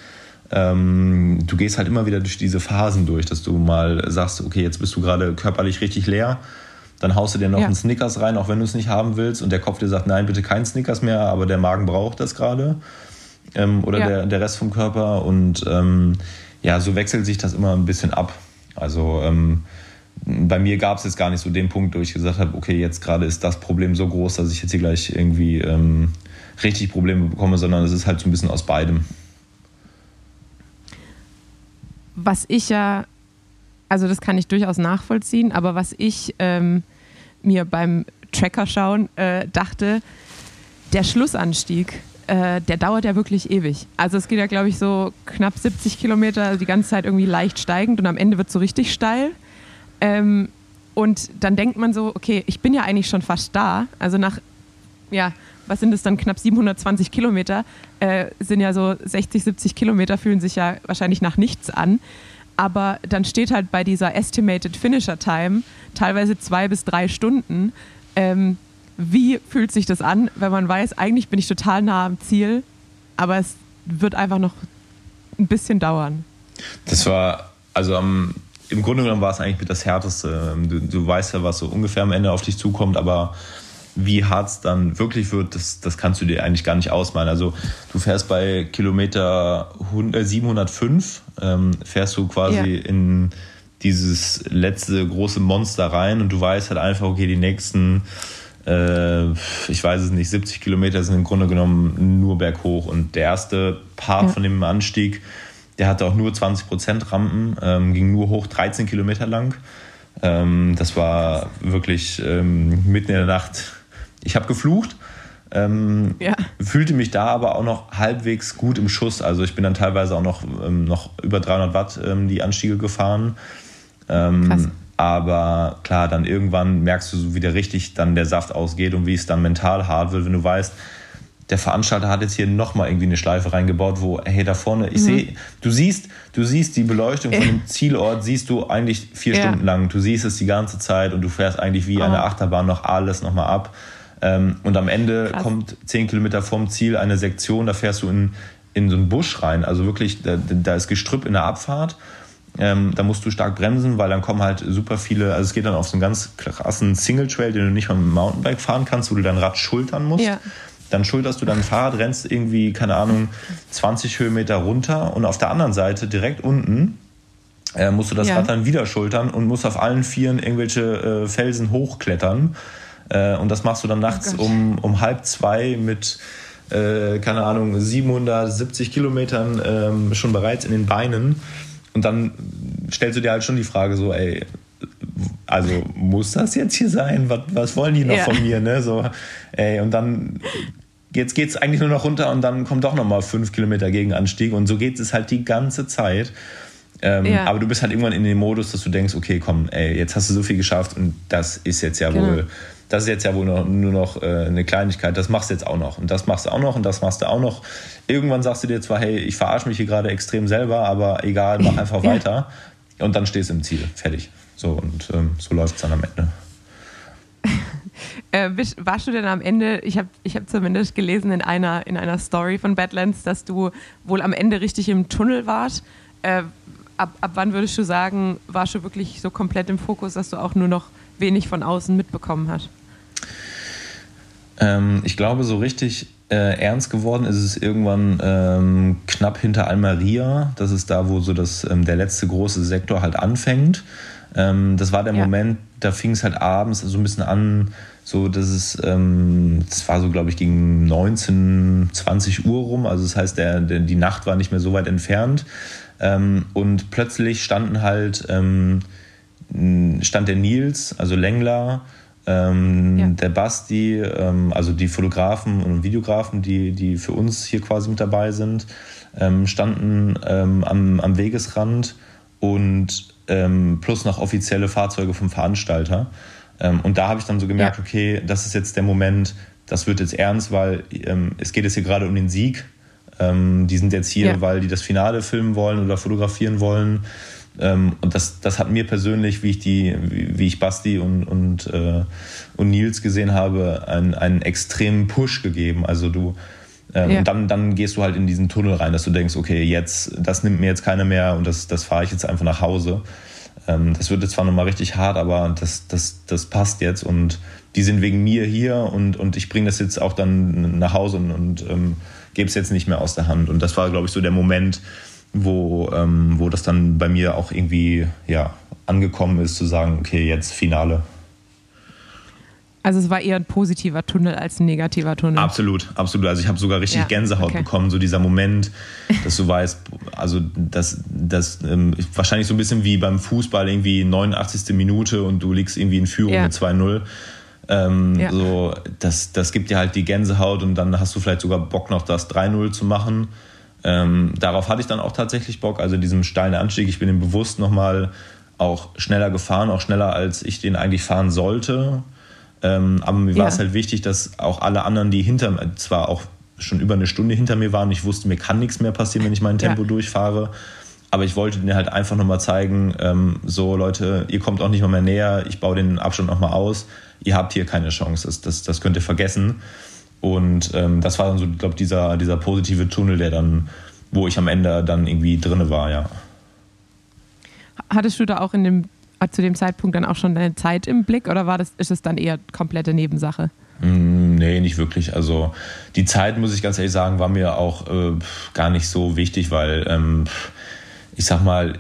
Ähm, du gehst halt immer wieder durch diese Phasen durch, dass du mal sagst, okay, jetzt bist du gerade körperlich richtig leer dann haust du dir noch ja. einen Snickers rein, auch wenn du es nicht haben willst. Und der Kopf dir sagt, nein, bitte kein Snickers mehr, aber der Magen braucht das gerade. Ähm, oder ja. der, der Rest vom Körper. Und ähm, ja, so wechselt sich das immer ein bisschen ab. Also ähm, bei mir gab es jetzt gar nicht so den Punkt, wo ich gesagt habe, okay, jetzt gerade ist das Problem so groß, dass ich jetzt hier gleich irgendwie ähm, richtig Probleme bekomme, sondern es ist halt so ein bisschen aus beidem. Was ich ja also das kann ich durchaus nachvollziehen, aber was ich ähm, mir beim Tracker schauen äh, dachte, der Schlussanstieg, äh, der dauert ja wirklich ewig. Also es geht ja, glaube ich, so knapp 70 Kilometer, also die ganze Zeit irgendwie leicht steigend und am Ende wird es so richtig steil. Ähm, und dann denkt man so, okay, ich bin ja eigentlich schon fast da. Also nach, ja, was sind es dann, knapp 720 Kilometer, äh, sind ja so 60, 70 Kilometer, fühlen sich ja wahrscheinlich nach nichts an aber dann steht halt bei dieser Estimated Finisher Time teilweise zwei bis drei Stunden. Ähm, wie fühlt sich das an, wenn man weiß, eigentlich bin ich total nah am Ziel, aber es wird einfach noch ein bisschen dauern? Das war, also am, im Grunde genommen war es eigentlich das Härteste. Du, du weißt ja, was so ungefähr am Ende auf dich zukommt, aber wie hart es dann wirklich wird, das, das kannst du dir eigentlich gar nicht ausmalen. Also du fährst bei Kilometer 705, äh, ähm, fährst du quasi ja. in dieses letzte große Monster rein und du weißt halt einfach, okay, die nächsten, äh, ich weiß es nicht, 70 Kilometer sind im Grunde genommen nur berghoch. Und der erste Part ja. von dem Anstieg, der hatte auch nur 20% Rampen, ähm, ging nur hoch, 13 Kilometer lang. Ähm, das war wirklich ähm, mitten in der Nacht ich habe geflucht, ähm, ja. fühlte mich da aber auch noch halbwegs gut im Schuss. Also ich bin dann teilweise auch noch, ähm, noch über 300 Watt ähm, die Anstiege gefahren. Ähm. Aber klar, dann irgendwann merkst du, wie der richtig dann der Saft ausgeht und wie es dann mental hart wird, wenn du weißt, der Veranstalter hat jetzt hier nochmal irgendwie eine Schleife reingebaut, wo, hey, da vorne, ich mhm. sehe, du siehst, du siehst die Beleuchtung von dem Zielort, siehst du eigentlich vier ja. Stunden lang. Du siehst es die ganze Zeit und du fährst eigentlich wie oh. eine Achterbahn noch alles nochmal ab. Ähm, und am Ende Krass. kommt zehn Kilometer vom Ziel eine Sektion, da fährst du in, in so einen Busch rein. Also wirklich, da, da ist Gestrüpp in der Abfahrt. Ähm, da musst du stark bremsen, weil dann kommen halt super viele, also es geht dann auf so einen ganz krassen Single Trail, den du nicht mal mit dem Mountainbike fahren kannst, wo du dein Rad schultern musst. Ja. Dann schulterst du dein Fahrrad, rennst irgendwie, keine Ahnung, 20 Höhenmeter runter und auf der anderen Seite, direkt unten, äh, musst du das ja. Rad dann wieder schultern und musst auf allen Vieren irgendwelche äh, Felsen hochklettern. Äh, und das machst du dann nachts oh um, um halb zwei mit, äh, keine Ahnung, 770 Kilometern ähm, schon bereits in den Beinen. Und dann stellst du dir halt schon die Frage so, ey, also muss das jetzt hier sein? Was, was wollen die noch ja. von mir? Ne? So, ey, und dann jetzt geht es eigentlich nur noch runter und dann kommt doch nochmal fünf Kilometer Gegenanstieg und so geht es halt die ganze Zeit. Ähm, ja. Aber du bist halt irgendwann in dem Modus, dass du denkst, okay, komm, ey, jetzt hast du so viel geschafft und das ist jetzt ja genau. wohl das ist jetzt ja wohl noch, nur noch äh, eine Kleinigkeit, das machst du jetzt auch noch und das machst du auch noch und das machst du auch noch. Irgendwann sagst du dir zwar, hey, ich verarsche mich hier gerade extrem selber, aber egal, mach einfach ja. weiter und dann stehst du im Ziel, fertig. So und ähm, so läuft es dann am Ende. Äh, warst du denn am Ende, ich habe ich hab zumindest gelesen in einer, in einer Story von Badlands, dass du wohl am Ende richtig im Tunnel warst. Äh, ab, ab wann würdest du sagen, warst du wirklich so komplett im Fokus, dass du auch nur noch wenig von außen mitbekommen hast? Ähm, ich glaube, so richtig äh, ernst geworden ist es irgendwann ähm, knapp hinter Almeria. Das ist da, wo so das, ähm, der letzte große Sektor halt anfängt. Ähm, das war der ja. Moment, da fing es halt abends so ein bisschen an, so dass es, ähm, das war so, glaube ich, gegen 19, 20 Uhr rum. Also das heißt, der, der, die Nacht war nicht mehr so weit entfernt. Ähm, und plötzlich standen halt, stand der Nils, also Längler, ähm, ja. Der Basti, ähm, also die Fotografen und Videografen, die, die für uns hier quasi mit dabei sind, ähm, standen ähm, am, am Wegesrand und ähm, plus noch offizielle Fahrzeuge vom Veranstalter. Ähm, und da habe ich dann so gemerkt, ja. okay, das ist jetzt der Moment, das wird jetzt ernst, weil es geht jetzt hier gerade um den Sieg. Die sind jetzt hier, ja. weil die das Finale filmen wollen oder fotografieren wollen. Ähm, und das, das hat mir persönlich, wie ich die, wie, wie ich Basti und, und, äh, und Nils gesehen habe, einen, einen extremen Push gegeben. Also du ähm, ja. Und dann, dann gehst du halt in diesen Tunnel rein, dass du denkst, okay, jetzt, das nimmt mir jetzt keiner mehr und das, das fahre ich jetzt einfach nach Hause. Ähm, das wird jetzt zwar nochmal richtig hart, aber das, das, das passt jetzt und die sind wegen mir hier und, und ich bringe das jetzt auch dann nach Hause und, und ähm, gebe es jetzt nicht mehr aus der Hand. Und das war, glaube ich, so der Moment, wo, ähm, wo das dann bei mir auch irgendwie ja, angekommen ist, zu sagen, okay, jetzt Finale. Also es war eher ein positiver Tunnel als ein negativer Tunnel. Absolut, absolut. Also ich habe sogar richtig ja, Gänsehaut okay. bekommen, so dieser Moment, dass du weißt, also das, das ähm, wahrscheinlich so ein bisschen wie beim Fußball irgendwie 89. Minute und du liegst irgendwie in Führung ja. mit 2-0. Ähm, ja. so, das, das gibt dir halt die Gänsehaut und dann hast du vielleicht sogar Bock noch das 3-0 zu machen. Ähm, darauf hatte ich dann auch tatsächlich Bock, also diesem steilen Anstieg. Ich bin den bewusst nochmal auch schneller gefahren, auch schneller als ich den eigentlich fahren sollte ähm, aber mir war es halt wichtig, dass auch alle anderen, die hinter mir, zwar auch schon über eine Stunde hinter mir waren, ich wusste, mir kann nichts mehr passieren, wenn ich mein Tempo ja. durchfahre. Aber ich wollte denen halt einfach nochmal zeigen, ähm, so Leute, ihr kommt auch nicht mal mehr näher, ich baue den Abstand nochmal aus, ihr habt hier keine Chance, das, das, das könnt ihr vergessen. Und ähm, das war dann so, ich glaube, dieser, dieser positive Tunnel, der dann, wo ich am Ende dann irgendwie drinne war, ja. Hattest du da auch in dem zu dem Zeitpunkt dann auch schon deine Zeit im Blick oder war das, ist es dann eher komplette Nebensache? Mm, nee, nicht wirklich. Also die Zeit, muss ich ganz ehrlich sagen, war mir auch äh, gar nicht so wichtig, weil ähm, ich sag mal,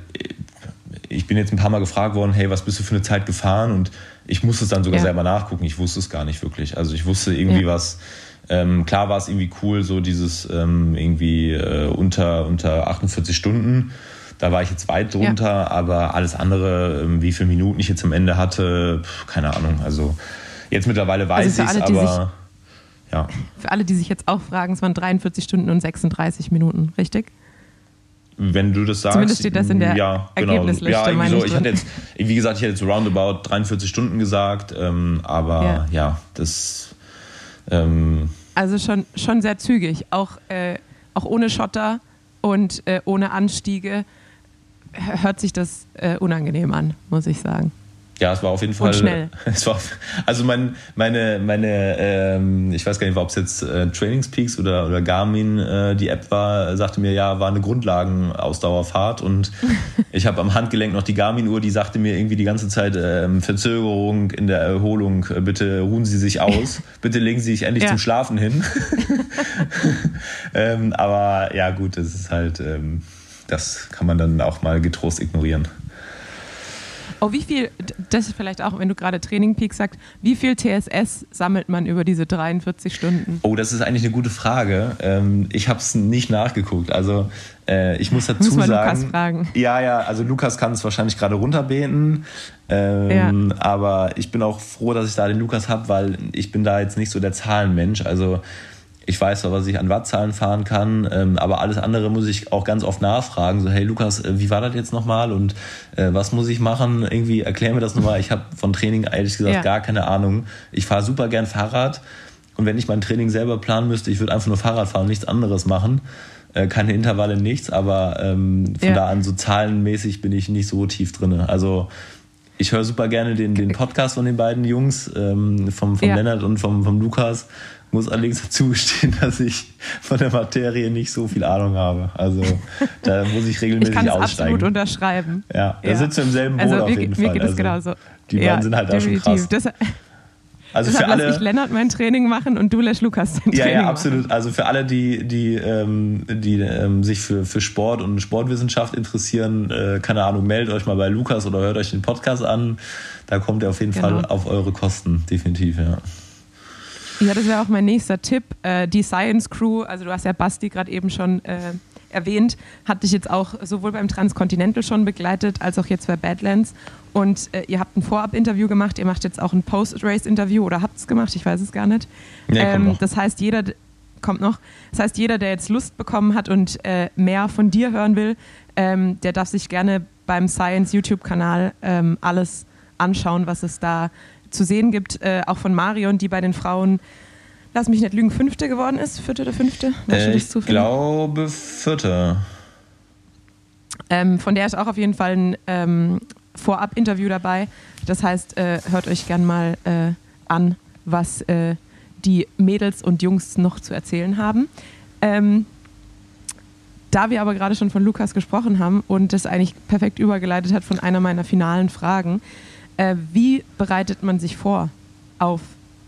ich bin jetzt ein paar Mal gefragt worden, hey, was bist du für eine Zeit gefahren? Und ich musste es dann sogar ja. selber nachgucken. Ich wusste es gar nicht wirklich. Also ich wusste irgendwie ja. was. Ähm, klar war es irgendwie cool, so dieses ähm, irgendwie äh, unter, unter 48 Stunden. Da war ich jetzt weit drunter, ja. aber alles andere, ähm, wie viele Minuten ich jetzt am Ende hatte, keine Ahnung. Also jetzt mittlerweile weiß also ich es, aber sich, ja. Für alle, die sich jetzt auch fragen, es waren 43 Stunden und 36 Minuten, richtig? Wenn du das sagst. Zumindest steht das in der ja, genau. Ergebnisliste. Ja, irgendwie so. Ich hatte jetzt, wie gesagt, ich hätte jetzt roundabout 43 Stunden gesagt, ähm, aber ja, ja das. Ähm, also schon, schon sehr zügig, auch, äh, auch ohne Schotter und äh, ohne Anstiege hört sich das äh, unangenehm an, muss ich sagen. Ja, es war auf jeden Fall. Und schnell. Es war, also mein, meine, meine ähm, ich weiß gar nicht, ob es jetzt äh, Trainingspeaks oder, oder Garmin äh, die App war, sagte mir, ja, war eine Grundlagenausdauerfahrt und ich habe am Handgelenk noch die Garmin-Uhr, die sagte mir irgendwie die ganze Zeit ähm, Verzögerung in der Erholung, äh, bitte ruhen Sie sich aus, bitte legen Sie sich endlich ja. zum Schlafen hin. ähm, aber ja, gut, das ist halt. Ähm, das kann man dann auch mal getrost ignorieren. Oh, wie viel, das ist vielleicht auch, wenn du gerade Training Peak sagst, wie viel TSS sammelt man über diese 43 Stunden? Oh, das ist eigentlich eine gute Frage. Ähm, ich habe es nicht nachgeguckt. Also äh, ich muss dazu muss sagen. Lukas fragen. Ja, ja, also Lukas kann es wahrscheinlich gerade runterbeten. Ähm, ja. Aber ich bin auch froh, dass ich da den Lukas habe, weil ich bin da jetzt nicht so der Zahlenmensch. Also ich weiß zwar, was ich an Wattzahlen fahren kann, ähm, aber alles andere muss ich auch ganz oft nachfragen. So, hey Lukas, äh, wie war das jetzt nochmal und äh, was muss ich machen? Irgendwie erklär mir das nochmal. Ich habe von Training ehrlich gesagt ja. gar keine Ahnung. Ich fahre super gern Fahrrad und wenn ich mein Training selber planen müsste, ich würde einfach nur Fahrrad fahren, nichts anderes machen. Äh, keine Intervalle, nichts, aber ähm, von ja. da an so zahlenmäßig bin ich nicht so tief drin. Also ich höre super gerne den, den Podcast von den beiden Jungs, ähm, vom, vom ja. Lennart und vom, vom Lukas muss allerdings dazu gestehen, dass ich von der Materie nicht so viel Ahnung habe. Also da muss ich regelmäßig ich aussteigen. Ich absolut unterschreiben. Ja, da ja. sitzen wir im selben Boot also, auf jeden Fall. Mir geht es also, genauso. Die beiden ja, sind halt auch schon krass. Das, also Deshalb für alle, lasse ich Lennart mein Training machen und du lässt Lukas dein ja, Training Ja, absolut. Machen. Also für alle, die, die, ähm, die ähm, sich für, für Sport und Sportwissenschaft interessieren, äh, keine Ahnung, meldet euch mal bei Lukas oder hört euch den Podcast an. Da kommt er auf jeden genau. Fall auf eure Kosten, definitiv, ja. Ja, das wäre auch mein nächster Tipp. Äh, die Science Crew, also du hast ja Basti gerade eben schon äh, erwähnt, hat dich jetzt auch sowohl beim Transcontinental schon begleitet, als auch jetzt bei Badlands. Und äh, ihr habt ein Vorab-Interview gemacht, ihr macht jetzt auch ein Post-Race-Interview oder habt es gemacht, ich weiß es gar nicht. Nee, ähm, das heißt, jeder kommt noch. Das heißt, jeder, der jetzt Lust bekommen hat und äh, mehr von dir hören will, ähm, der darf sich gerne beim Science YouTube-Kanal ähm, alles anschauen, was es da zu sehen gibt, äh, auch von Marion, die bei den Frauen lass mich nicht lügen, fünfte geworden ist, vierte oder fünfte? Weißt Äh, ich glaube vierte. Ähm, von der ist auch auf jeden Fall ein ähm, Vorab-Interview dabei. Das heißt, äh, hört euch gern mal äh, an, was äh, die Mädels und Jungs noch zu erzählen haben. Ähm, da wir aber gerade schon von Lukas gesprochen haben und das eigentlich perfekt übergeleitet hat von einer meiner finalen Fragen, äh, wie bereitet man sich vor auf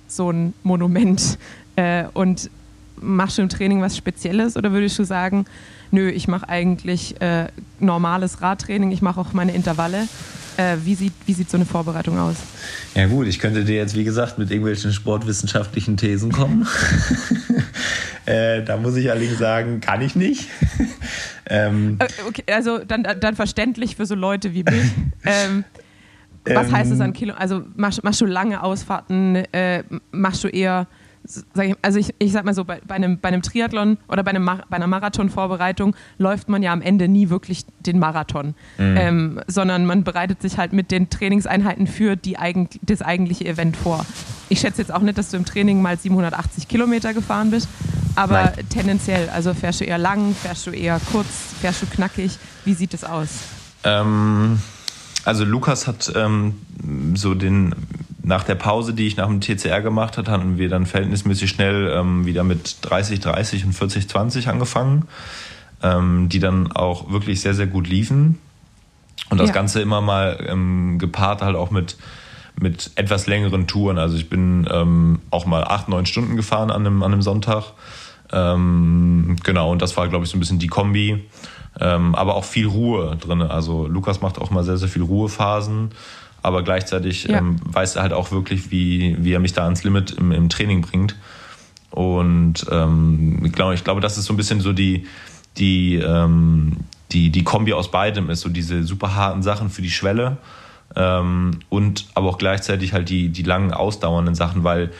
so ein Monument? Äh, und machst du im Training was Spezielles oder würdest du sagen, nö, ich mache eigentlich äh, normales Radtraining, ich mache auch meine Intervalle? Äh, wie, sieht, wie sieht so eine Vorbereitung aus? Ja gut, ich könnte dir jetzt wie gesagt mit irgendwelchen sportwissenschaftlichen Thesen kommen. äh, da muss ich allerdings sagen, kann ich nicht. ähm, Äh, okay, also dann, dann verständlich für so Leute wie mich. ähm, was Ähm, heißt es an Kilo? Also machst, machst du lange Ausfahrten? Äh, machst du eher, sag ich, also ich, ich sag mal so, bei, bei, einem, bei einem Triathlon oder bei, einem, bei einer Marathonvorbereitung läuft man ja am Ende nie wirklich den Marathon, ähm, sondern man bereitet sich halt mit den Trainingseinheiten für die eigen, das eigentliche Event vor. Ich schätze jetzt auch nicht, dass du im Training mal 780 Kilometer gefahren bist, aber Nein. tendenziell, also fährst du eher lang, fährst du eher kurz, fährst du knackig, wie sieht es aus? Ähm, also Lukas hat ähm, so den nach der Pause, die ich nach dem TCR gemacht hat, hatten wir dann verhältnismäßig schnell ähm, wieder mit 30, 30 und 40, 20 angefangen, ähm, die dann auch wirklich sehr, sehr gut liefen. Und das Ja. Ganze immer mal ähm, gepaart halt auch mit, mit etwas längeren Touren. Also ich bin ähm, auch mal acht, neun Stunden gefahren an einem, an einem Sonntag. Ähm, genau, und das war, glaube ich, so ein bisschen die Kombi. Ähm, aber auch viel Ruhe drin. Also Lukas macht auch mal sehr, sehr viel Ruhephasen. Aber gleichzeitig Ja. ähm, weiß er halt auch wirklich, wie, wie er mich da ans Limit im, im Training bringt. Und ähm, ich, glaube, ich glaube, das ist so ein bisschen so die, die, ähm, die, die Kombi aus beidem ist. So diese super harten Sachen für die Schwelle ähm, und aber auch gleichzeitig halt die, die langen, ausdauernden Sachen, weil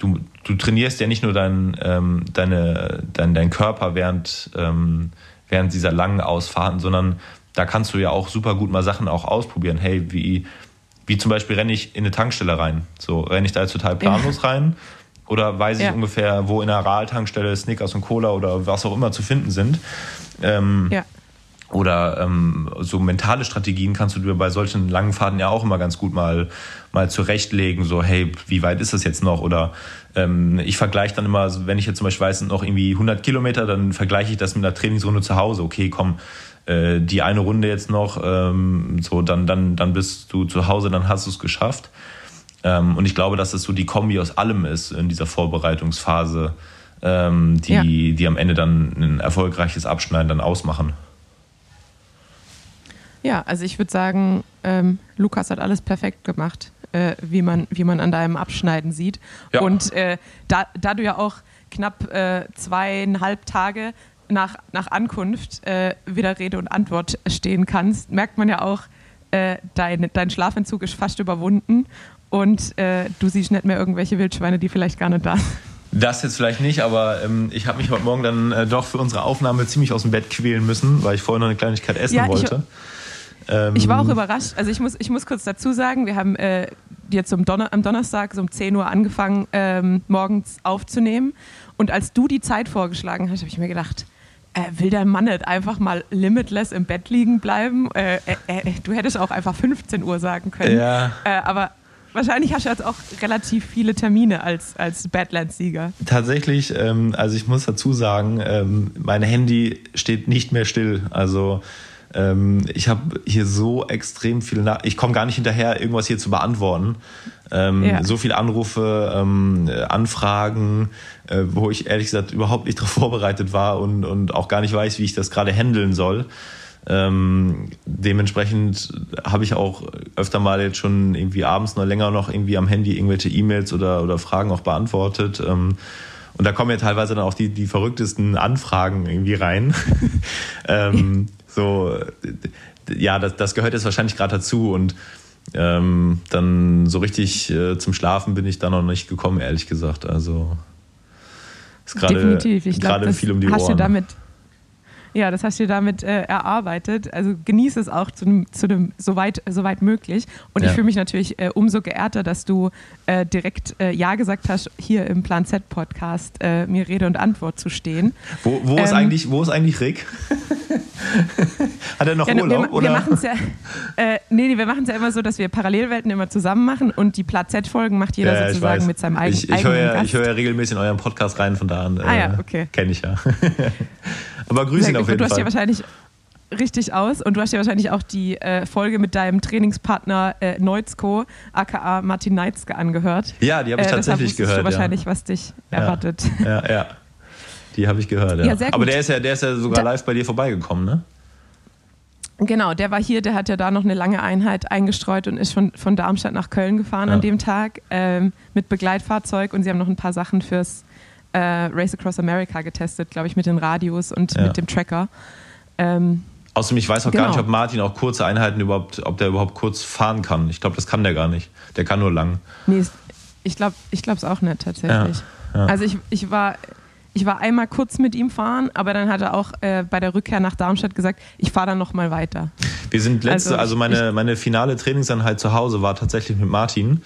du, du trainierst ja nicht nur dein, ähm, deine, dein, dein Körper während, ähm, während dieser langen Ausfahrten, sondern da kannst du ja auch super gut mal Sachen auch ausprobieren. Hey, wie, wie zum Beispiel renne ich in eine Tankstelle rein. So renne ich da jetzt total planlos rein oder weiß ich Ja. ungefähr, wo in der Aral-Tankstelle Snickers und Cola oder was auch immer zu finden sind. Ähm, Ja. Oder ähm, so mentale Strategien kannst du dir bei solchen langen Fahrten ja auch immer ganz gut mal, mal zurechtlegen. So, hey, wie weit ist das jetzt noch? Oder ähm, ich vergleiche dann immer, also wenn ich jetzt zum Beispiel weiß, sind noch irgendwie 100 Kilometer, dann vergleiche ich das mit einer Trainingsrunde zu Hause. Okay, komm, äh, die eine Runde jetzt noch, ähm, so, dann, dann, dann bist du zu Hause, dann hast du es geschafft. Ähm, und ich glaube, dass es so die Kombi aus allem ist in dieser Vorbereitungsphase, ähm, die, Ja. die am Ende dann ein erfolgreiches Abschneiden dann ausmachen. Ja, also ich würde sagen, ähm, Lukas hat alles perfekt gemacht, äh, wie, man, wie man an deinem Abschneiden sieht. Ja. Und äh, da, da du ja auch knapp äh, zweieinhalb Tage nach, nach Ankunft äh, wieder Rede und Antwort stehen kannst, merkt man ja auch, äh, dein, dein Schlafentzug ist fast überwunden und äh, du siehst nicht mehr irgendwelche Wildschweine, die vielleicht gar nicht da sind. Das jetzt vielleicht nicht, aber ähm, ich habe mich heute Morgen dann äh, doch für unsere Aufnahme ziemlich aus dem Bett quälen müssen, weil ich vorher noch eine Kleinigkeit essen Ja, ich- wollte. Ähm, Ich war auch überrascht. Also ich muss, ich muss kurz dazu sagen, wir haben äh, jetzt um Donner am Donnerstag so um 10 Uhr angefangen, ähm, morgens aufzunehmen. Und als du die Zeit vorgeschlagen hast, habe ich mir gedacht, äh, will der Mann nicht einfach mal limitless im Bett liegen bleiben? Äh, äh, äh, du hättest auch einfach 15 Uhr sagen können. Ja. Äh, aber wahrscheinlich hast du jetzt auch relativ viele Termine als, als Badlands-Sieger. Tatsächlich, ähm, also ich muss dazu sagen, ähm, mein Handy steht nicht mehr still. Also ähm, ich habe hier so extrem viele Nach Ich komme gar nicht hinterher, irgendwas hier zu beantworten. Ähm, Ja. So viele Anrufe, ähm, äh, Anfragen, äh, wo ich ehrlich gesagt überhaupt nicht darauf vorbereitet war und, und auch gar nicht weiß, wie ich das gerade handeln soll. Ähm, dementsprechend habe ich auch öfter mal jetzt schon irgendwie abends noch länger noch irgendwie am Handy irgendwelche E-Mails oder, oder Fragen auch beantwortet. Ähm, und da kommen ja teilweise dann auch die, die verrücktesten Anfragen irgendwie rein. ähm, so, ja, das, das gehört jetzt wahrscheinlich gerade dazu und ähm, dann so richtig äh, zum Schlafen bin ich da noch nicht gekommen, ehrlich gesagt. Also ist gerade viel um die hast Ohren. du damit Ja, das hast du damit äh, erarbeitet. Also genieße es auch zu dem, zu dem soweit, soweit möglich. Und Ja. ich fühle mich natürlich äh, umso geehrter, dass du äh, direkt äh, Ja gesagt hast, hier im Plan Z Podcast äh, mir Rede und Antwort zu stehen. Wo, wo, ist Ähm, eigentlich, wo ist eigentlich Rick? Hat er noch Ja, Urlaub? wir, wir machen es ja, äh, nee, nee, wir machen es ja immer so, dass wir Parallelwelten immer zusammen machen und die Plan Z Folgen macht jeder Ja, sozusagen mit seinem eigenen ich, ich höre eigenen ja, Gast. ich höre ja regelmäßig in euren Podcast rein, von da an. Ah ja, okay. Kenne ich ja. Aber grüß ihn auf jeden du hast ja Fall. wahrscheinlich richtig aus und du hast ja wahrscheinlich auch die äh, Folge mit deinem Trainingspartner äh, Neuzko, aka Martin Neitzke, angehört. Ja, die habe ich Äh, tatsächlich gehört. Du wahrscheinlich, was dich erwartet. Ja, ja. ja. Die habe ich gehört, ja. Ja, Aber der ist ja, der ist ja sogar Da- live bei dir vorbeigekommen, ne? Genau, der war hier, der hat ja da noch eine lange Einheit eingestreut und ist von, von Darmstadt nach Köln gefahren Ja. an dem Tag ähm, mit Begleitfahrzeug und sie haben noch ein paar Sachen fürs äh, Race Across America getestet, glaube ich, mit den Radios und Ja. mit dem Tracker. Ähm, Außerdem, ich weiß auch gar Genau. nicht, ob Martin auch kurze Einheiten überhaupt, ob der überhaupt kurz fahren kann. Ich glaube, das kann der gar nicht. Der kann nur lang. nee, ich glaube ich es auch nicht tatsächlich. Ja, ja. Also ich, ich war. Ich war einmal kurz mit ihm fahren, aber dann hat er auch äh, bei der Rückkehr nach Darmstadt gesagt, ich fahre dann noch mal weiter. Wir sind letzte, Also also, ich- meine, meine finale Trainingseinheit zu Hause war tatsächlich mit Martin.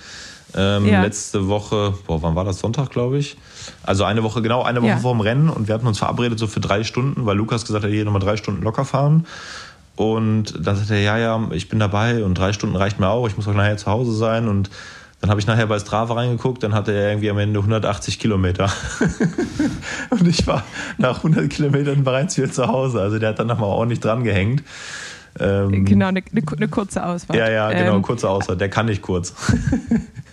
Ähm, Ja. Letzte Woche, boah, wann war das? Sonntag, glaube ich. Also eine Woche, genau eine Woche Ja. vor dem Rennen und wir hatten uns verabredet so für drei Stunden, weil Lukas gesagt hat, hier nochmal drei Stunden locker fahren. Und dann sagte er, ja, ja, ich bin dabei und drei Stunden reicht mir auch, ich muss auch nachher zu Hause sein. Und dann habe ich nachher bei Strava reingeguckt, dann hatte er irgendwie am Ende 180 Kilometer. und ich war nach 100 Kilometern bereits wieder zu Hause. Also der hat dann nochmal ordentlich dran gehängt. Ähm, Genau, eine, eine, kurze Auswahl. ja, ja, genau, Ähm, kurze Aussage. Der kann nicht kurz.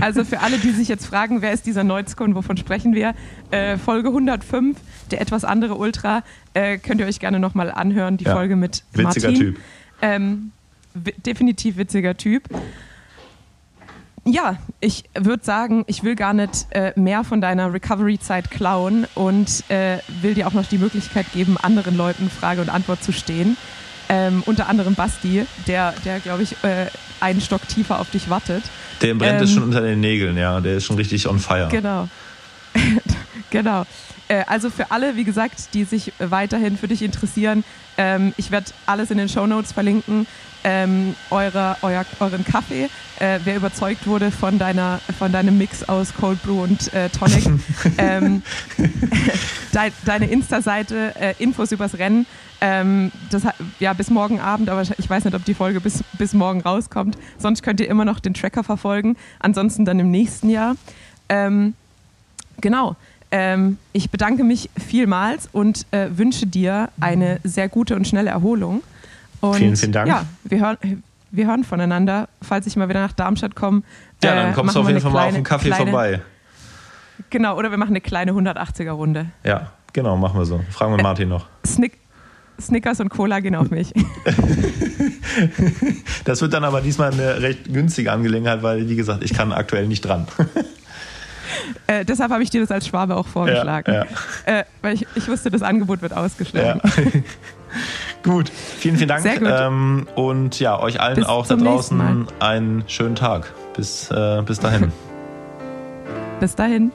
Also für alle, die sich jetzt fragen, wer ist dieser Neuzko und wovon sprechen wir, äh, Folge 105, der etwas andere Ultra, äh, könnt ihr euch gerne nochmal anhören, die Ja. Folge mit Witziger Martin. Typ. Ähm, definitiv witziger Typ. Ja, ich würde sagen, ich will gar nicht äh, mehr von deiner Recovery-Zeit klauen und äh, will dir auch noch die Möglichkeit geben, anderen Leuten Frage und Antwort zu stehen. Ähm, unter anderem Basti, der, der glaube ich, äh, einen Stock tiefer auf dich wartet. Der brennt es Ähm, schon unter den Nägeln, ja. Der ist schon richtig on fire. Genau. genau. Äh, Also für alle, wie gesagt, die sich weiterhin für dich interessieren, ähm, ich werde alles in den Shownotes verlinken. Ähm, eure, euer, euren Kaffee, äh, wer überzeugt wurde von, deiner, von deinem Mix aus Cold Brew und äh, Tonic. ähm, Dei- deine Insta-Seite, äh, Infos übers Rennen. Ähm, das, ja, bis morgen Abend, aber ich weiß nicht, ob die Folge bis, bis morgen rauskommt. Sonst könnt ihr immer noch den Tracker verfolgen. Ansonsten dann im nächsten Jahr. Ähm, genau. Ähm, ich bedanke mich vielmals und äh, wünsche dir eine sehr gute und schnelle Erholung. Und Vielen, vielen Dank. Ja, wir hören, wir hören voneinander. Falls ich mal wieder nach Darmstadt komme. Ja, dann äh, kommst du auf jeden Fall mal auf den Kaffee kleine, vorbei. Genau, oder wir machen eine kleine 180er-Runde. Ja, genau, machen wir so. Fragen wir Martin noch. Snick Snickers und Cola gehen auf mich. Das wird dann aber diesmal eine recht günstige Angelegenheit, weil, wie gesagt, ich kann aktuell nicht dran. äh, deshalb habe ich dir das als Schwabe auch vorgeschlagen. Ja, Äh, weil ich, ich wusste, das Angebot wird Ja. ausgeschlagen. gut, vielen, vielen Dank. Sehr gut. Ähm, und ja, euch allen Bis auch da draußen einen schönen Tag. Bis, äh, bis dahin. Bis dahin.